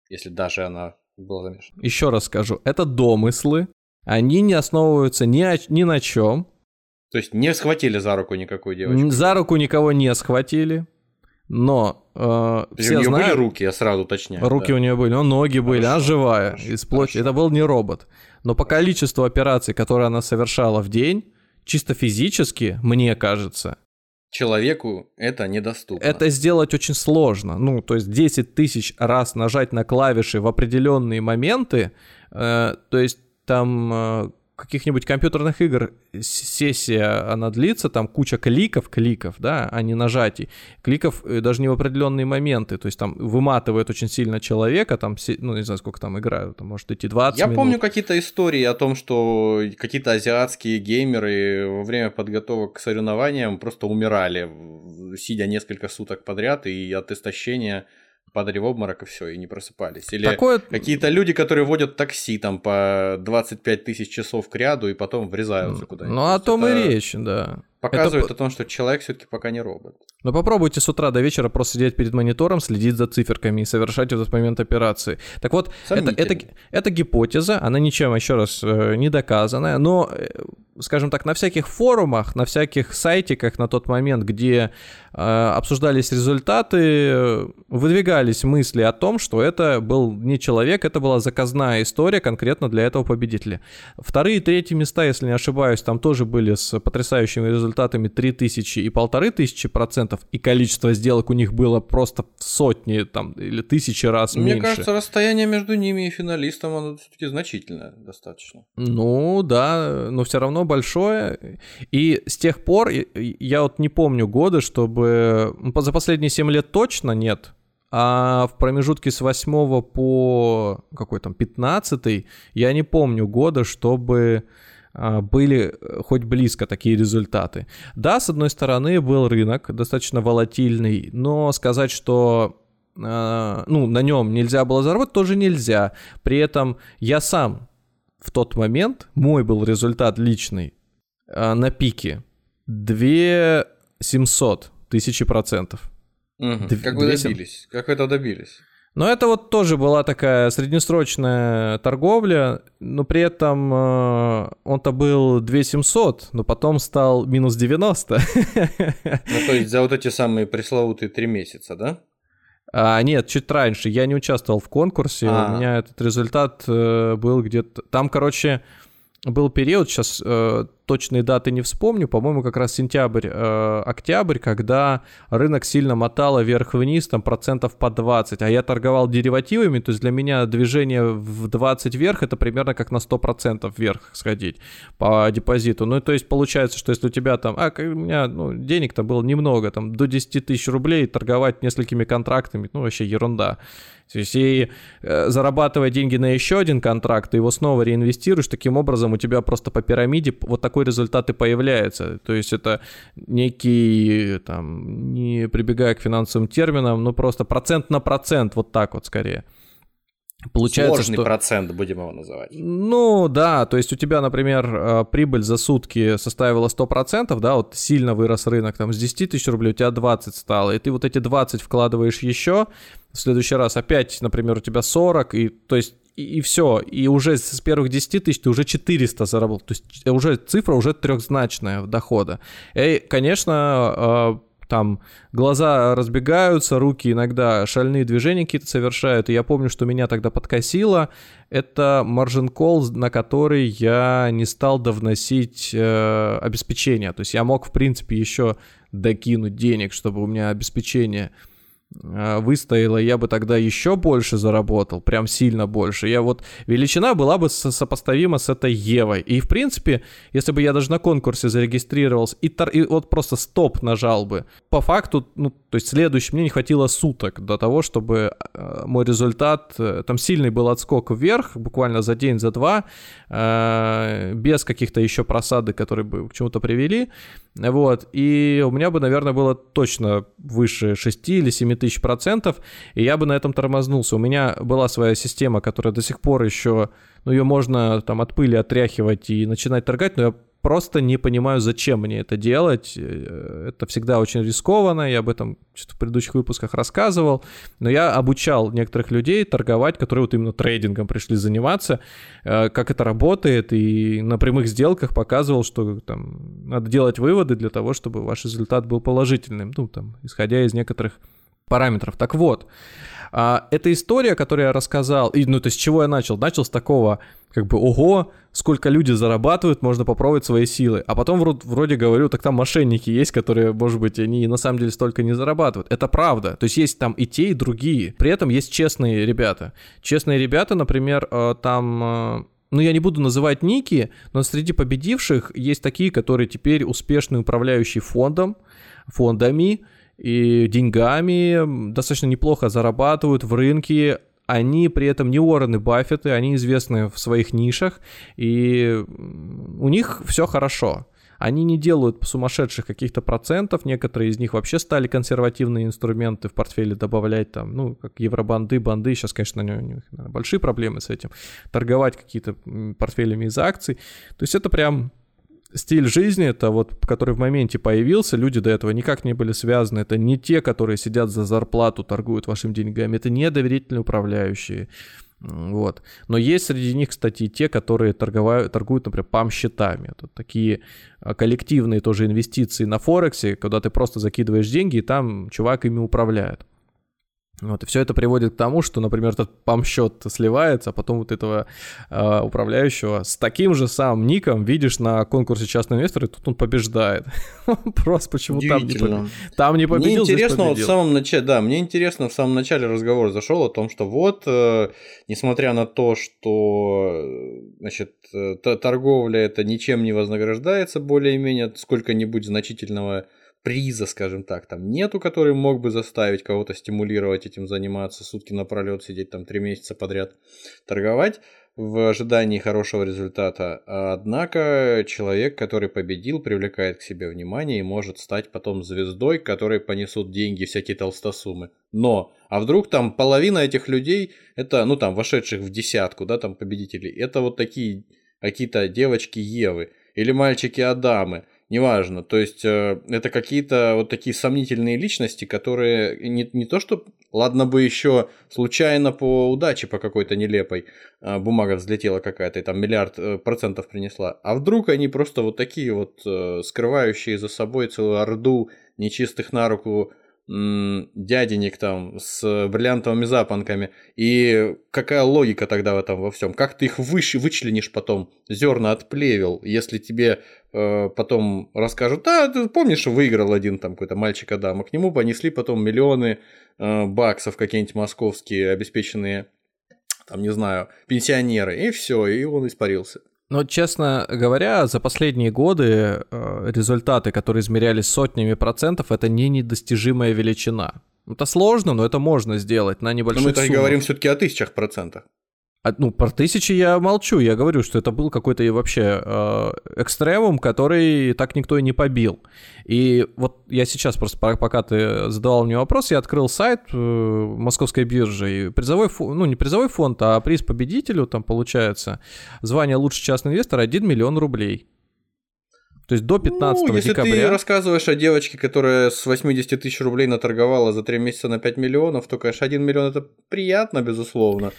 если даже она была замешана. Еще раз скажу, это домыслы, они не основываются ни, о, ни на чем. То есть не схватили за руку никакую девочку? За руку никого не схватили. Но э, все у нее знают... были руки, я сразу уточняю. Руки да. у нее были, но ноги были, она живая, хорошо, из плоти. Это был не робот. Но по количеству операций, которые она совершала в день, чисто физически, мне кажется, человеку это недоступно. Это сделать очень сложно. Ну, то есть 10 тысяч раз нажать на клавиши в определенные моменты, э, то есть там э, каких-нибудь компьютерных игр сессия, она длится, там куча кликов, кликов, да, а не нажатий. Кликов э, даже не в определенные моменты, то есть там выматывает очень сильно человека, там, ну, не знаю, сколько там играют, там может идти 20 Я минут. помню какие-то истории о том, что какие-то азиатские геймеры во время подготовок к соревнованиям просто умирали, сидя несколько суток подряд, и от истощения падали в обморок и все, и не просыпались. Или Такое... какие-то люди, которые водят такси там по 25 тысяч часов к ряду и потом врезаются куда-нибудь. Ну, о том это... и речь, да. Показывает это... о том, что человек все-таки пока не робот. Но попробуйте с утра до вечера просто сидеть перед монитором, следить за циферками и совершать в этот момент операции. Так вот, это, это, это гипотеза, она ничем, еще раз, э, не доказанная, но э, скажем так, на всяких форумах, на всяких сайтиках на тот момент, где э, обсуждались результаты, выдвигались мысли о том, что это был не человек, это была заказная история конкретно для этого победителя. Вторые и третьи места, если не ошибаюсь, там тоже были с потрясающими результатами 3000 и 1500 процентов, и количество сделок у них было просто в сотни там, или тысячи раз Мне меньше. Мне кажется, расстояние между ними и финалистом, оно все-таки значительное достаточно. Ну да, но все равно большое. И с тех пор, я вот не помню года, чтобы... Ну, за последние 7 лет точно нет. А в промежутке с 8 по какой там 15 я не помню года, чтобы а, были хоть близко такие результаты. Да, с одной стороны, был рынок достаточно волатильный, но сказать, что а, ну, на нем нельзя было заработать, тоже нельзя. При этом я сам в тот момент, мой был результат личный э, на пике 2 700 тысячи процентов. Угу. Д- как вы 200... добились? Как вы это добились? Но это вот тоже была такая среднесрочная торговля, но при этом э, он-то был 2700, но потом стал минус 90. Ну, то есть за вот эти самые пресловутые три месяца, да? А, нет, чуть раньше. Я не участвовал в конкурсе. А-а-а. У меня этот результат э, был где-то. Там, короче, был период, сейчас э, точные даты не вспомню, по-моему, как раз сентябрь, э, октябрь, когда рынок сильно мотало вверх-вниз, там процентов по 20, а я торговал деривативами, то есть для меня движение в 20 вверх это примерно как на 100% вверх сходить по депозиту. Ну, то есть получается, что если у тебя там, а у меня ну, денег-то было немного, там до 10 тысяч рублей торговать несколькими контрактами, ну, вообще ерунда. То есть и э, зарабатывая деньги на еще один контракт, ты его снова реинвестируешь, таким образом у тебя просто по пирамиде вот такой результат и появляется. То есть это некий, там, не прибегая к финансовым терминам, но просто процент на процент, вот так вот скорее. Получается, Сложный что... процент, будем его называть. Ну, да, то есть у тебя, например, э, прибыль за сутки составила 100%, да, вот сильно вырос рынок, там, с 10 тысяч рублей у тебя 20 стало, и ты вот эти 20 вкладываешь еще, в следующий раз опять, например, у тебя 40, и, то есть, и, и все, и уже с первых 10 тысяч ты уже 400 заработал, то есть уже цифра уже трехзначная дохода. И, конечно, э, там глаза разбегаются, руки иногда шальные движения какие-то совершают. И я помню, что меня тогда подкосило. Это margin call, на который я не стал довносить э, обеспечение. То есть я мог, в принципе, еще докинуть денег, чтобы у меня обеспечение выстояла, я бы тогда еще больше заработал, прям сильно больше. Я вот, величина была бы сопоставима с этой Евой. И, в принципе, если бы я даже на конкурсе зарегистрировался и, тор- и вот просто стоп нажал бы, по факту, ну, то есть следующий, мне не хватило суток до того, чтобы э, мой результат, э, там сильный был отскок вверх, буквально за день, за два, э, без каких-то еще просады, которые бы к чему-то привели, вот, и у меня бы, наверное, было точно выше 6 или 7 тысяч процентов, и я бы на этом тормознулся. У меня была своя система, которая до сих пор еще, ну, ее можно там от пыли отряхивать и начинать торгать, но я просто не понимаю, зачем мне это делать. Э, это всегда очень рискованно, я об этом в предыдущих выпусках рассказывал. Но я обучал некоторых людей торговать, которые вот именно трейдингом пришли заниматься, э, как это работает, и на прямых сделках показывал, что там надо делать выводы для того, чтобы ваш результат был положительным, ну, там, исходя из некоторых параметров. Так вот, а, эта история, которую я рассказал, и, ну, то есть, с чего я начал? Начал с такого, как бы, ого, сколько люди зарабатывают, можно попробовать свои силы. А потом вроде, вроде говорю, так там мошенники есть, которые, может быть, они на самом деле столько не зарабатывают. Это правда. То есть есть там и те, и другие. При этом есть честные ребята. Честные ребята, например, э, там э, ну, я не буду называть ники, но среди победивших есть такие, которые теперь успешные управляющие фондом, фондами и деньгами, достаточно неплохо зарабатывают в рынке, они при этом не Уоррены Баффеты, они известны в своих нишах, и у них все хорошо. Они не делают сумасшедших каких-то процентов, некоторые из них вообще стали консервативные инструменты в портфеле добавлять, там, ну, как евробанды, банды, сейчас, конечно, у них большие проблемы с этим, торговать какие-то портфелями из акций. То есть это прям стиль жизни, это вот, который в моменте появился, люди до этого никак не были связаны, это не те, которые сидят за зарплату, торгуют вашими деньгами, это не доверительные управляющие, вот. Но есть среди них, кстати, и те, которые торговают, торгуют, например, пам-счетами. Это такие а, коллективные тоже инвестиции на Форексе, когда ты просто закидываешь деньги, и там чувак ими управляет. Вот, и все это приводит к тому, что, например, этот пам-счет сливается, а потом вот этого э, управляющего с таким же самым ником видишь на конкурсе частного инвестора, и тут он побеждает. Просто почему там не, победил, там не победил, Мне интересно, вот в самом начале, да, мне интересно, в самом начале разговор зашел о том, что вот, э, несмотря на то, что, значит, э, торговля это ничем не вознаграждается более-менее сколько-нибудь значительного приза, скажем так, там нету, который мог бы заставить кого-то стимулировать этим заниматься, сутки напролет сидеть там три месяца подряд торговать в ожидании хорошего результата. Однако человек, который победил, привлекает к себе внимание и может стать потом звездой, которой понесут деньги всякие толстосумы. Но, а вдруг там половина этих людей, это, ну там, вошедших в десятку, да, там победителей, это вот такие какие-то девочки Евы или мальчики Адамы, неважно. То есть э, это какие-то вот такие сомнительные личности, которые не, не то что, ладно бы еще случайно по удаче, по какой-то нелепой э, бумага взлетела какая-то и там миллиард э, процентов принесла, а вдруг они просто вот такие вот скрывающие за собой целую орду нечистых на руку дяденек там с бриллиантовыми запонками. И какая логика тогда в этом во всем? Как ты их выше вычленишь потом, зерна от плевел, если тебе э, потом расскажут, да, ты помнишь, выиграл один там какой-то мальчик Адама, к нему понесли потом миллионы э, баксов какие-нибудь московские обеспеченные, там, не знаю, пенсионеры, и все, и он испарился. Но, честно говоря, за последние годы э, результаты, которые измерялись сотнями процентов, это не недостижимая величина. Это сложно, но это можно сделать на небольших Но мы-то говорим все-таки о тысячах процентах. А, ну, про тысячи я молчу, я говорю, что это был какой-то вообще э, экстремум, который так никто и не побил. И вот я сейчас просто, пока ты задавал мне вопрос, я открыл сайт э, московской биржи, и призовой фонд, ну, не призовой фонд, а приз победителю, там получается, звание лучший частный инвестор 1 миллион рублей. То есть до 15 ну, если декабря. Если ты рассказываешь о девочке, которая с 80 тысяч рублей наторговала за 3 месяца на 5 миллионов, то, конечно, 1 миллион это приятно, безусловно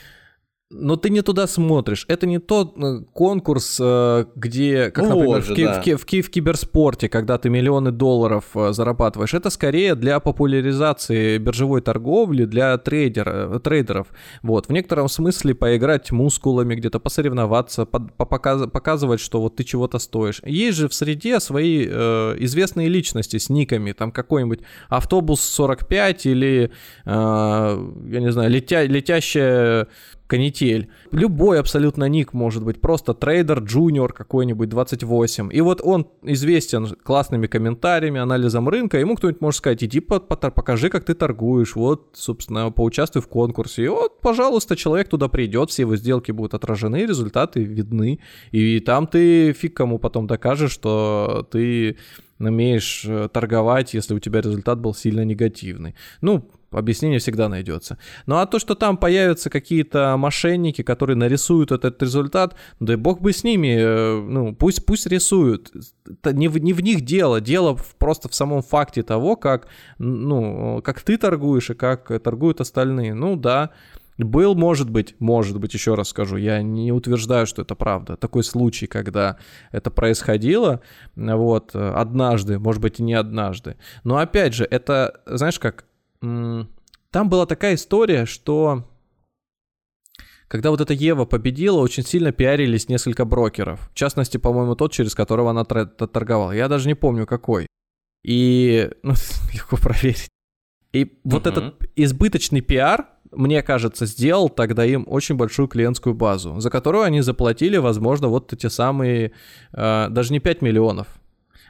но ты не туда смотришь. Это не тот э, конкурс, э, где, как, ну, например, же, в, да. в, в, в, в киберспорте, когда ты миллионы долларов э, зарабатываешь. Это скорее для популяризации биржевой торговли, для трейдер, трейдеров. Вот. В некотором смысле поиграть мускулами, где-то посоревноваться, под, показ, показывать, что вот ты чего-то стоишь. Есть же в среде свои э, известные личности с никами, там какой-нибудь автобус 45 или, э, я не знаю, летя, летящая канитель. Любой абсолютно ник может быть, просто трейдер джуниор какой-нибудь 28. И вот он известен классными комментариями, анализом рынка, ему кто-нибудь может сказать, иди покажи, как ты торгуешь, вот, собственно, поучаствуй в конкурсе. И вот, пожалуйста, человек туда придет, все его сделки будут отражены, результаты видны. И там ты фиг кому потом докажешь, что ты умеешь э, торговать, если у тебя результат был сильно негативный. Ну, объяснение всегда найдется. Ну а то, что там появятся какие-то мошенники, которые нарисуют этот результат, да бог бы с ними, э, ну пусть, пусть рисуют. Это не, в, не в них дело, дело просто в самом факте того, как, ну, как ты торгуешь и как торгуют остальные. Ну да, был, может быть, может быть, еще раз скажу, я не утверждаю, что это правда. Такой случай, когда это происходило, вот, однажды, может быть, и не однажды. Но опять же, это, знаешь как, там была такая история, что когда вот эта Ева победила, очень сильно пиарились несколько брокеров. В частности, по-моему, тот, через которого она торговала. Я даже не помню, какой. И, ну, легко проверить. И угу. вот этот избыточный пиар, мне кажется, сделал тогда им очень большую клиентскую базу, за которую они заплатили, возможно, вот эти самые, э, даже не 5 миллионов,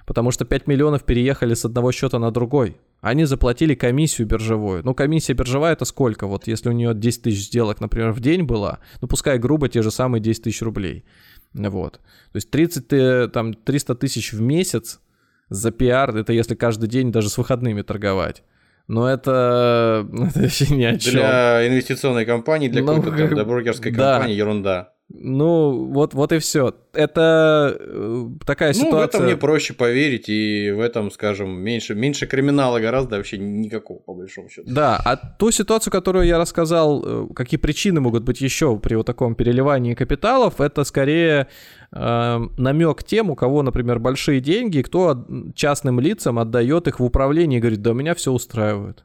потому что 5 миллионов переехали с одного счета на другой. Они заплатили комиссию биржевую. Ну, комиссия биржевая это сколько? Вот если у нее 10 тысяч сделок, например, в день была, ну, пускай грубо те же самые 10 тысяч рублей. Вот. То есть 30, э, там, 300 тысяч в месяц за пиар, это если каждый день даже с выходными торговать. Но это, это вообще ни о чем. Для инвестиционной компании, для ну, какой-то для брокерской да. компании ерунда. Ну, вот, вот и все. Это э, такая ситуация. Ну, в этом мне проще поверить, и в этом, скажем, меньше, меньше криминала гораздо вообще никакого, по большому счету. Да, а ту ситуацию, которую я рассказал, э, какие причины могут быть еще при вот таком переливании капиталов, это скорее э, намек тем, у кого, например, большие деньги, кто частным лицам отдает их в управление и говорит, да меня все устраивает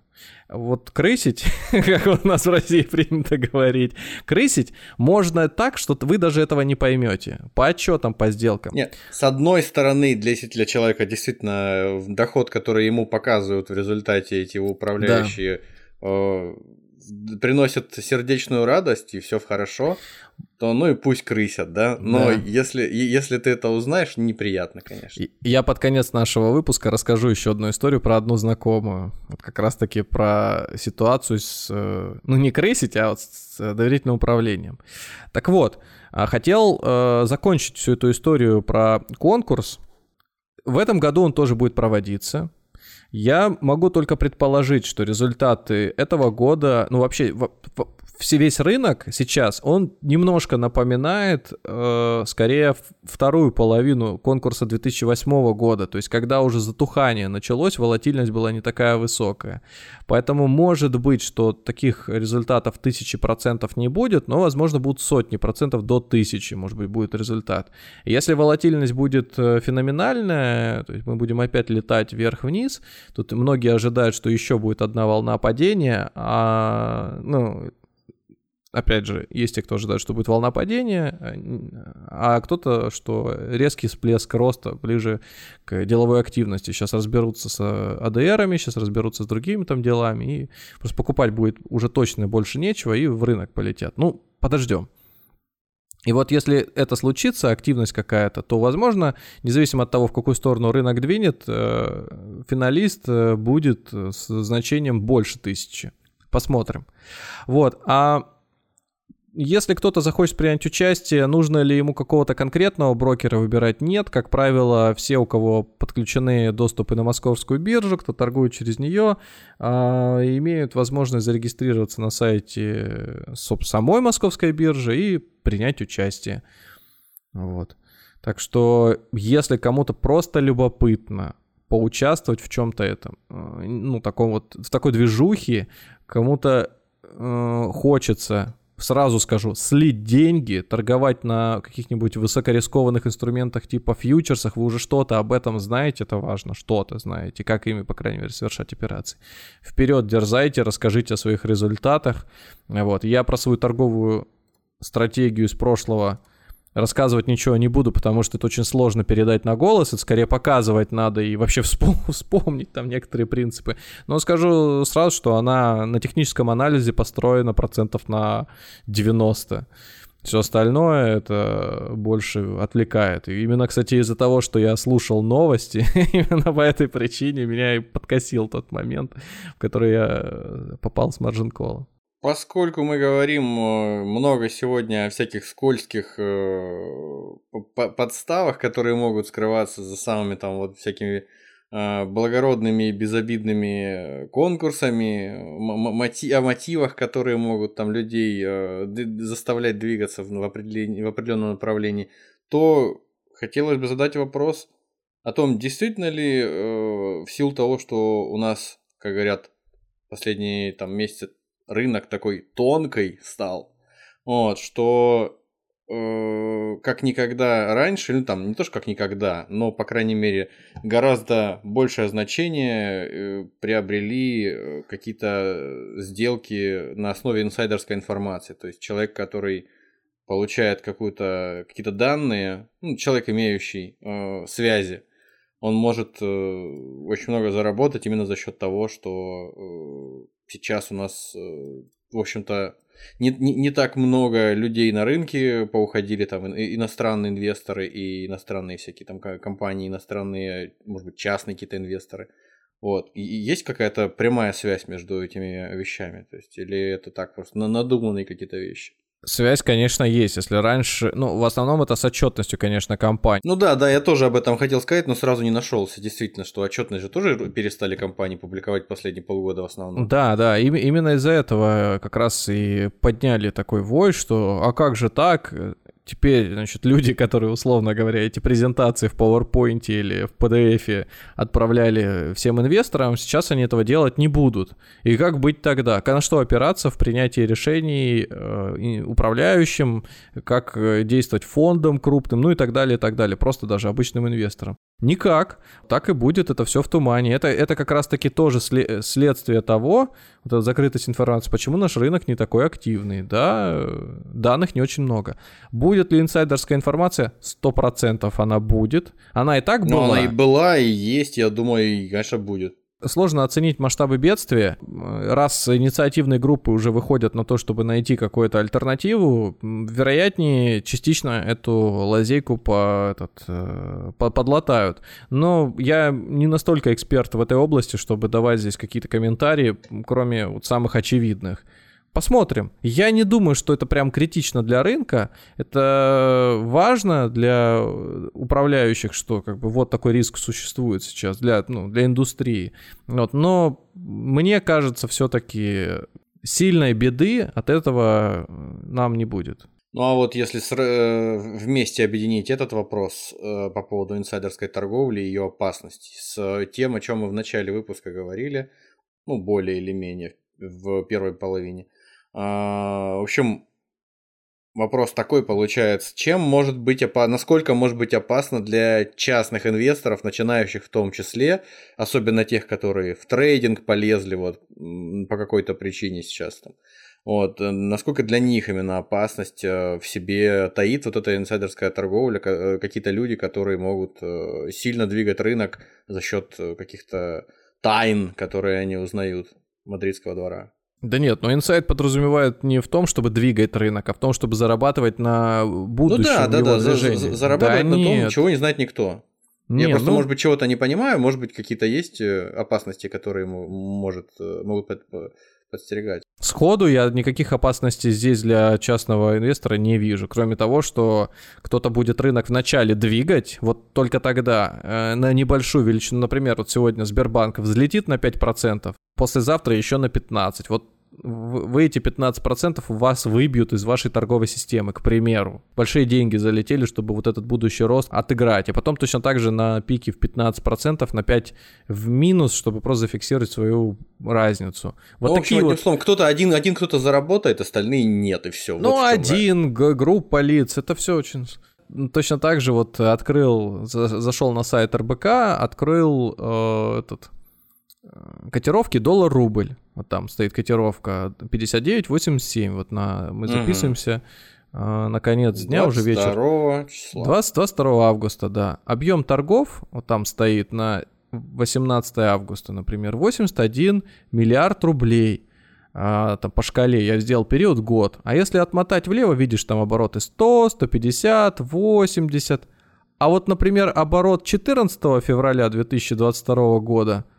вот крысить, как у нас в России принято говорить, крысить можно так, что вы даже этого не поймете. По отчетам, по сделкам. Нет, с одной стороны, для, для человека действительно доход, который ему показывают в результате эти управляющие, да. э, приносит сердечную радость, и все хорошо то ну и пусть крысят, да. Но да. Если, если ты это узнаешь, неприятно, конечно. Я под конец нашего выпуска расскажу еще одну историю про одну знакомую. Вот как раз-таки про ситуацию с, э, ну не крысить, а вот с доверительным управлением. Так вот, а, хотел э, закончить всю эту историю про конкурс. В этом году он тоже будет проводиться. Я могу только предположить, что результаты этого года, ну вообще все, весь рынок сейчас, он немножко напоминает э, скорее вторую половину конкурса 2008 года, то есть когда уже затухание началось, волатильность была не такая высокая. Поэтому может быть, что таких результатов тысячи процентов не будет, но, возможно, будут сотни процентов до тысячи, может быть, будет результат. Если волатильность будет э, феноменальная, то есть мы будем опять летать вверх-вниз, тут многие ожидают, что еще будет одна волна падения, а, ну, опять же, есть те, кто ожидает, что будет волна падения, а кто-то, что резкий всплеск роста ближе к деловой активности. Сейчас разберутся с АДРами, сейчас разберутся с другими там делами, и просто покупать будет уже точно больше нечего, и в рынок полетят. Ну, подождем. И вот если это случится, активность какая-то, то, возможно, независимо от того, в какую сторону рынок двинет, э, финалист э, будет с значением больше тысячи. Посмотрим. Вот. А если кто-то захочет принять участие, нужно ли ему какого-то конкретного брокера выбирать? Нет. Как правило, все, у кого подключены доступы на московскую биржу, кто торгует через нее, а, имеют возможность зарегистрироваться на сайте самой московской биржи и принять участие. Вот. Так что, если кому-то просто любопытно поучаствовать в чем-то этом, э, ну, таком вот, в такой движухе, кому-то э, хочется сразу скажу, слить деньги, торговать на каких-нибудь высокорискованных инструментах типа фьючерсах, вы уже что-то об этом знаете, это важно, что-то знаете, как ими, по крайней мере, совершать операции. Вперед дерзайте, расскажите о своих результатах. Вот. Я про свою торговую стратегию из прошлого рассказывать ничего не буду, потому что это очень сложно передать на голос, это скорее показывать надо и вообще вспомнить там некоторые принципы. Но скажу сразу, что она на техническом анализе построена процентов на 90. Все остальное это больше отвлекает. И именно, кстати, из-за того, что я слушал новости, именно по этой причине меня и подкосил тот момент, в который я попал с маржин колла. Поскольку мы говорим э, много сегодня о всяких скользких э, подставах, которые могут скрываться за самыми там вот всякими э, благородными и безобидными конкурсами, о мотивах, которые могут там людей заставлять двигаться в, определенном направлении, то хотелось бы задать вопрос о том, действительно ли в силу того, что у нас, как говорят, последние там месяцы рынок такой тонкой стал, вот, что э, как никогда раньше, ну там не то, что как никогда, но, по крайней мере, гораздо большее значение э, приобрели э, какие-то сделки на основе инсайдерской информации. То есть человек, который получает какую-то, какие-то данные, ну, человек, имеющий э, связи он может э, очень много заработать именно за счет того, что э, сейчас у нас, э, в общем-то, не, не, не так много людей на рынке поуходили, там иностранные инвесторы и иностранные всякие там компании, иностранные, может быть, частные какие-то инвесторы. Вот. И есть какая-то прямая связь между этими вещами? То есть, или это так просто надуманные какие-то вещи? Связь, конечно, есть. Если раньше, ну, в основном это с отчетностью, конечно, компании. Ну да, да, я тоже об этом хотел сказать, но сразу не нашелся. Действительно, что отчетность же тоже перестали компании публиковать последние полгода в основном. Да, да, и, именно из-за этого как раз и подняли такой вой, что а как же так? Теперь, значит, люди, которые, условно говоря, эти презентации в PowerPoint или в PDF отправляли всем инвесторам, сейчас они этого делать не будут. И как быть тогда? На что опираться в принятии решений э, управляющим, как э, действовать фондом крупным, ну и так далее, и так далее, просто даже обычным инвесторам. Никак. Так и будет, это все в тумане. Это, это как раз-таки тоже следствие того, вот эта закрытость информации, почему наш рынок не такой активный, да, данных не очень много. Будет ли инсайдерская информация? Сто процентов она будет. Она и так была. Но она и была, и есть, я думаю, и, конечно, будет. Сложно оценить масштабы бедствия. Раз инициативные группы уже выходят на то, чтобы найти какую-то альтернативу, вероятнее частично эту лазейку по, этот, э, по, подлатают. Но я не настолько эксперт в этой области, чтобы давать здесь какие-то комментарии, кроме вот самых очевидных. Посмотрим. Я не думаю, что это прям критично для рынка. Это важно для управляющих, что как бы вот такой риск существует сейчас для, ну, для индустрии. Вот. Но мне кажется, все-таки сильной беды от этого нам не будет. Ну а вот если э, вместе объединить этот вопрос э, по поводу инсайдерской торговли и ее опасности с тем, о чем мы в начале выпуска говорили, ну более или менее в первой половине, в общем, вопрос такой получается. Чем может быть опасно, насколько может быть опасно для частных инвесторов, начинающих в том числе, особенно тех, которые в трейдинг полезли вот по какой-то причине сейчас там. Вот, э, насколько для них именно опасность э, в себе таит вот эта инсайдерская торговля, э, какие-то люди, которые могут сильно двигать рынок за счет каких-то тайн, которые они узнают мадридского двора. Да нет, но инсайт подразумевает не в том, чтобы двигать рынок, а в том, чтобы зарабатывать на будущем ну да, да, да, движении. зарабатывать да на нет. том, чего не знает никто. Нет, Я просто, ну... может быть, чего-то не понимаю, может быть, какие-то есть э, опасности, которые может, э, могут подстерегать. Сходу я никаких опасностей здесь для частного инвестора не вижу, кроме того, что кто-то будет рынок вначале двигать, вот только тогда э, на небольшую величину, например, вот сегодня Сбербанк взлетит на 5%, послезавтра еще на 15%. Вот вы эти 15% вас выбьют из вашей торговой системы, к примеру. Большие деньги залетели, чтобы вот этот будущий рост отыграть. А потом точно так же на пике в 15% на 5 в минус, чтобы просто зафиксировать свою разницу. Вот ну, такие общем, вот... словом, кто-то один, один кто-то заработает, остальные нет, и все. Ну, вот один, г- группа лиц, это все очень точно так же вот открыл, зашел на сайт РБК, открыл э, этот котировки доллар-рубль. Вот там стоит котировка 59.87. Вот на, мы записываемся угу. э, на конец дня, уже вечер. числа. 20, 22 августа, да. Объем торгов, вот там стоит на 18 августа, например, 81 миллиард рублей. А, там по шкале я сделал период год. А если отмотать влево, видишь там обороты 100, 150, 80. А вот, например, оборот 14 февраля 2022 года –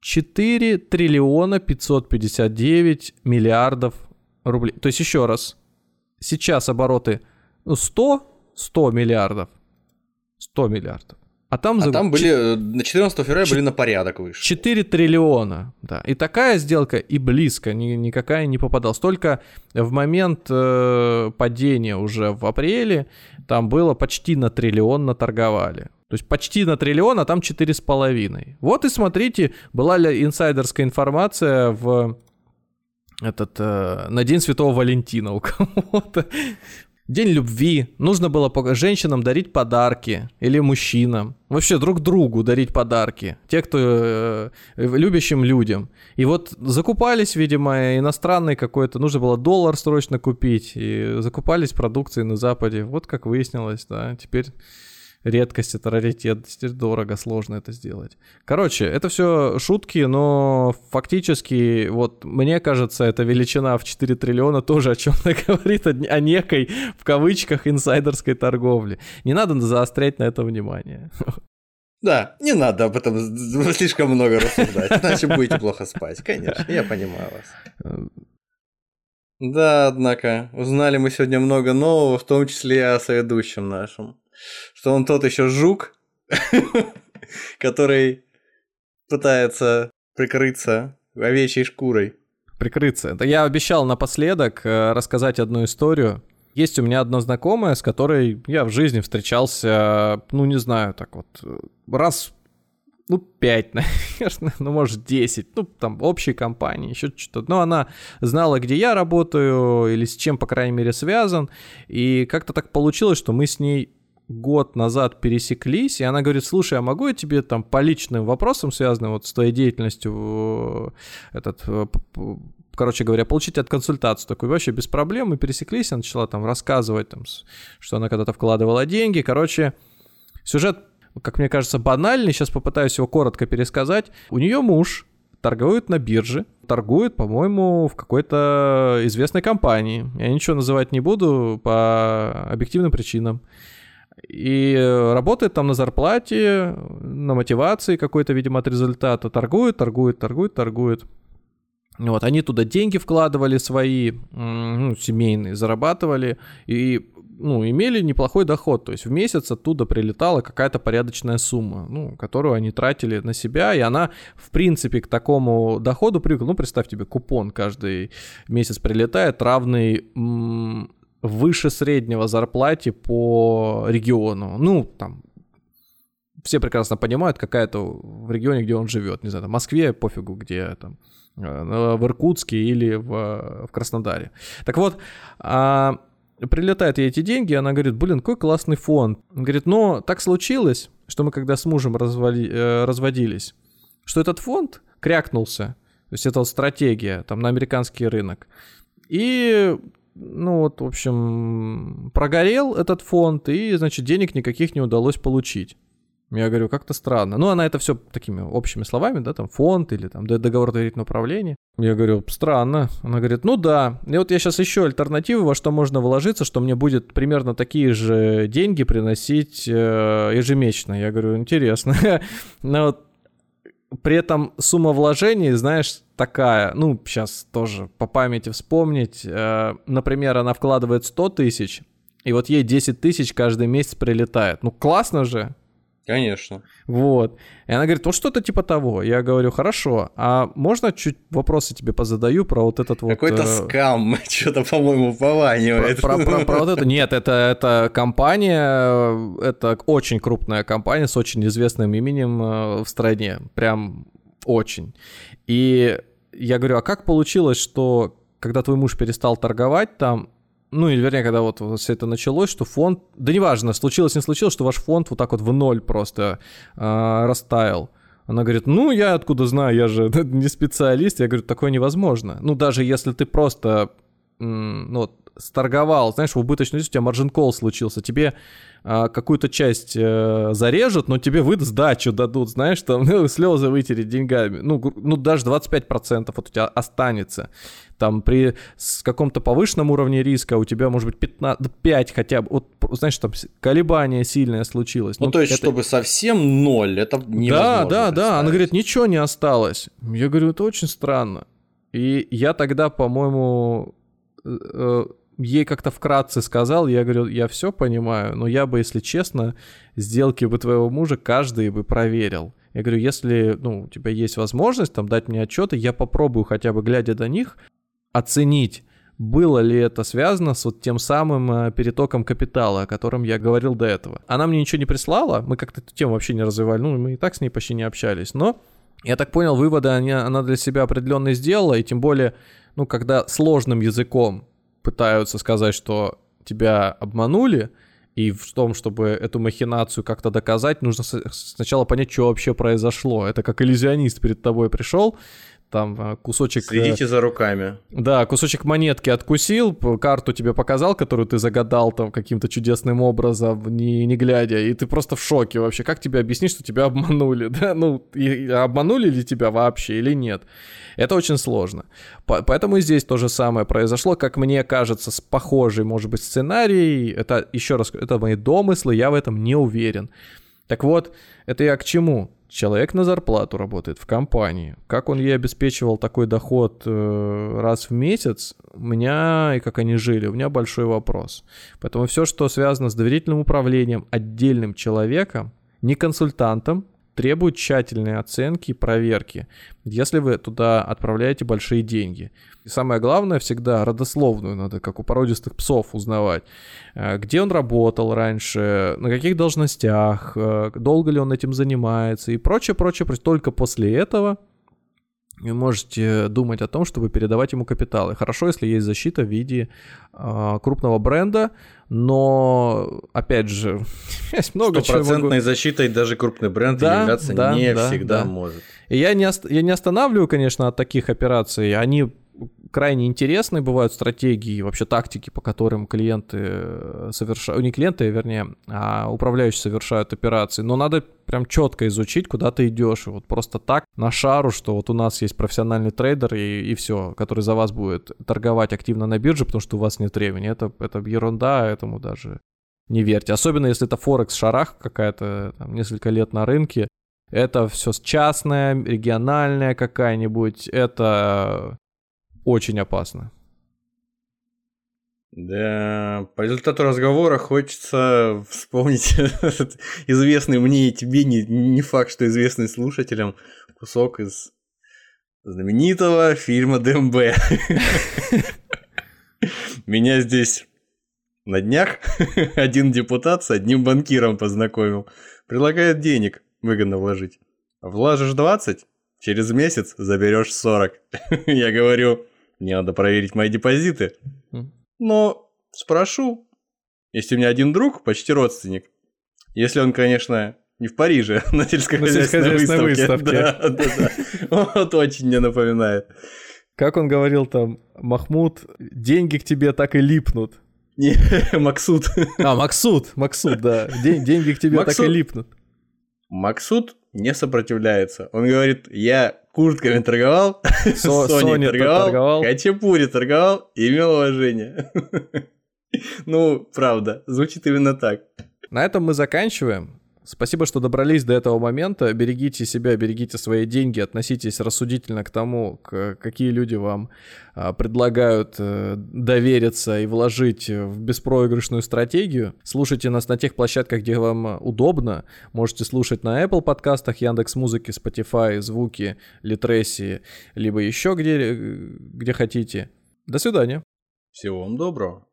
4 триллиона 559 миллиардов рублей. То есть еще раз, сейчас обороты 100, 100 миллиардов. 100 миллиардов. А там, а за... там были, э, на 14 февраля Ч... были на порядок выше. 4 триллиона, да. И такая сделка и близко ни, никакая не попадалась. Только в момент э, падения уже в апреле там было почти на триллион наторговали. То есть почти на триллион, а там 4,5. Вот и смотрите, была ли инсайдерская информация в этот, э, на День Святого Валентина у кого-то. День любви. Нужно было женщинам дарить подарки. Или мужчинам. Вообще друг другу дарить подарки. Те, кто э, любящим людям. И вот закупались, видимо, иностранный какой-то. Нужно было доллар срочно купить. И закупались продукции на Западе. Вот как выяснилось, да. Теперь редкость, это раритет, дорого, сложно это сделать. Короче, это все шутки, но фактически, вот мне кажется, эта величина в 4 триллиона тоже о чем-то говорит, о некой, в кавычках, инсайдерской торговле. Не надо заострять на это внимание. Да, не надо об этом слишком много рассуждать, иначе будете плохо спать. Конечно, я понимаю вас. Да, однако, узнали мы сегодня много нового, в том числе и о соведущем нашем. Что он тот еще жук, который пытается прикрыться овечьей шкурой. Прикрыться. Это я обещал напоследок э, рассказать одну историю. Есть у меня одна знакомая, с которой я в жизни встречался, ну, не знаю, так вот, раз, ну, пять, наверное, ну, может, десять, ну, там, общей компании, еще что-то. Но она знала, где я работаю или с чем, по крайней мере, связан. И как-то так получилось, что мы с ней год назад пересеклись, и она говорит, слушай, а могу я тебе там по личным вопросам, связанным вот с твоей деятельностью, э, этот э, короче говоря, получить от консультацию такой вообще без проблем. Мы пересеклись, она начала там рассказывать, там, что она когда-то вкладывала деньги. Короче, сюжет, как мне кажется, банальный. Сейчас попытаюсь его коротко пересказать. У нее муж торгует на бирже, торгует, по-моему, в какой-то известной компании. Я ничего называть не буду по объективным причинам. И работает там на зарплате, на мотивации какой-то, видимо, от результата. Торгует, торгует, торгует, торгует. Вот, они туда деньги вкладывали свои, ну, семейные, зарабатывали и ну, имели неплохой доход. То есть в месяц оттуда прилетала какая-то порядочная сумма, ну, которую они тратили на себя, и она, в принципе, к такому доходу привыкла. Ну, представь тебе, купон каждый месяц прилетает, равный м- выше среднего зарплате по региону. Ну, там, все прекрасно понимают, какая-то в регионе, где он живет. Не знаю, там, в Москве, пофигу, где там Э, в Иркутске или в, в Краснодаре. Так вот, а, прилетают ей эти деньги, она говорит, блин, какой классный фонд. Он говорит, но так случилось, что мы когда с мужем развали, э, разводились, что этот фонд крякнулся, то есть это вот стратегия там на американский рынок. И ну вот, в общем, прогорел этот фонд, и, значит, денег никаких не удалось получить. Я говорю, как-то странно. Ну, она это все такими общими словами, да, там фонд или там договор доверительного управления. Я говорю, странно. Она говорит, ну да. И вот я сейчас ищу альтернативы, во что можно вложиться, что мне будет примерно такие же деньги приносить э, ежемесячно. Я говорю, интересно. Но вот при этом сумма вложений, знаешь, такая, ну, сейчас тоже по памяти вспомнить. Э, например, она вкладывает 100 тысяч, и вот ей 10 тысяч каждый месяц прилетает. Ну, классно же. Конечно. Вот. И она говорит, вот что-то типа того. Я говорю, хорошо, а можно чуть вопросы тебе позадаю про вот этот вот... Какой-то э... скам, что-то, по-моему, пованивает. Про, про, про, про вот это... Нет, это, это компания, это очень крупная компания с очень известным именем э, в стране. Прям очень. И я говорю, а как получилось, что когда твой муж перестал торговать там, ну, или вернее, когда вот, все это началось, что фонд, да неважно, случилось, не случилось, что ваш фонд вот так вот в ноль просто э, растаял. Она говорит, ну, я откуда знаю, я же не специалист. Я говорю, такое невозможно. Ну, даже если ты просто, ну, вот, сторговал, знаешь, в убыточной у тебя маржин кол случился, тебе какую-то часть э, зарежут, но тебе выдаст дачу дадут, знаешь, там ну, слезы вытереть деньгами. Ну, ну, даже 25% вот у тебя останется там при с каком-то повышенном уровне риска у тебя может быть 15, 5 хотя бы, вот, знаешь, там колебание сильное случилось. Ну, ну то есть, это... чтобы совсем ноль, это невозможно. Да, да, да, она говорит, ничего не осталось. Я говорю, это очень странно. И я тогда, по-моему, э, э, ей как-то вкратце сказал, я говорю, я все понимаю, но я бы, если честно, сделки бы твоего мужа каждый бы проверил. Я говорю, если ну, у тебя есть возможность там дать мне отчеты, я попробую хотя бы глядя до них оценить, было ли это связано с вот тем самым э, перетоком капитала, о котором я говорил до этого. Она мне ничего не прислала, мы как-то эту тему вообще не развивали, ну, мы и так с ней почти не общались, но я так понял, выводы она для себя определенно сделала, и тем более, ну, когда сложным языком пытаются сказать, что тебя обманули, и в том, чтобы эту махинацию как-то доказать, нужно сначала понять, что вообще произошло. Это как иллюзионист перед тобой пришел, там э, кусочек... Следите за руками. Да, кусочек монетки откусил, карту тебе показал, которую ты загадал там каким-то чудесным образом, не, не глядя, и ты просто в шоке вообще. Как тебе объяснить, что тебя обманули, да? Ну, и, обманули ли тебя вообще или нет? Это очень сложно. Поэтому и здесь то же самое произошло, как мне кажется, с похожей, может быть, сценарий. Это, еще раз, это мои домыслы, я в этом не уверен. Так вот, это я к чему? Человек на зарплату работает в компании. Как он ей обеспечивал такой доход э, раз в месяц, у меня и как они жили, у меня большой вопрос. Поэтому все, что связано с доверительным управлением отдельным человеком, не консультантом, требует тщательной оценки и проверки, если вы туда отправляете большие деньги. И самое главное, всегда родословную надо, как у породистых псов, узнавать. Э, где он работал раньше, на каких должностях, э, долго ли он этим занимается и прочее, прочее. Только после этого вы можете думать о том, чтобы передавать ему капиталы. Хорошо, если есть защита в виде э, крупного бренда, но, опять же, есть много чего. Стопроцентной защитой даже крупный бренд да, являться да, не да, всегда да. может. И я не, я не останавливаю, конечно, от таких операций. Они крайне интересные бывают стратегии, вообще тактики, по которым клиенты э, совершают, не клиенты, вернее, а управляющие совершают операции, но надо прям четко изучить, куда ты идешь, и вот просто так на шару, что вот у нас есть профессиональный трейдер и, и все, который за вас будет торговать активно на бирже, потому что у вас нет времени, это, это ерунда, этому даже не верьте. Особенно если это Форекс шарах какая-то, там, несколько лет на рынке, это все частное, региональное какая-нибудь, это очень опасно. Да, по результату разговора хочется вспомнить известный мне и тебе, не, не факт, что известный слушателям, кусок из знаменитого фильма ДМБ. Меня здесь на днях один депутат с одним банкиром познакомил. Предлагает денег выгодно вложить. Вложишь 20, через месяц заберешь 40. Я говорю, мне надо проверить мои депозиты. Но спрошу, если у меня один друг, почти родственник, если он, конечно, не в Париже, на сельскохозяйственной, на сельскохозяйственной выставке. Да, да, да. Вот очень мне напоминает. Как он говорил там, Махмуд, деньги к тебе так и липнут. Не, Максут. А, Максут, Максут, да. День, деньги к тебе Максут. так и липнут. Максут не сопротивляется. Он говорит, я куртками торговал, Со Sony торговал, торговал, Хачапури торговал и имел уважение. Ну, правда, звучит именно так. На этом мы заканчиваем. Спасибо, что добрались до этого момента. Берегите себя, берегите свои деньги, относитесь рассудительно к тому, какие люди вам а, предлагают э, довериться и вложить в беспроигрышную стратегию. Слушайте нас на тех площадках, где вам удобно. Можете слушать на Apple подкастах, Яндекс Музыки, Spotify, Звуки, Литресии, либо еще где, где хотите. До свидания. Всего вам доброго.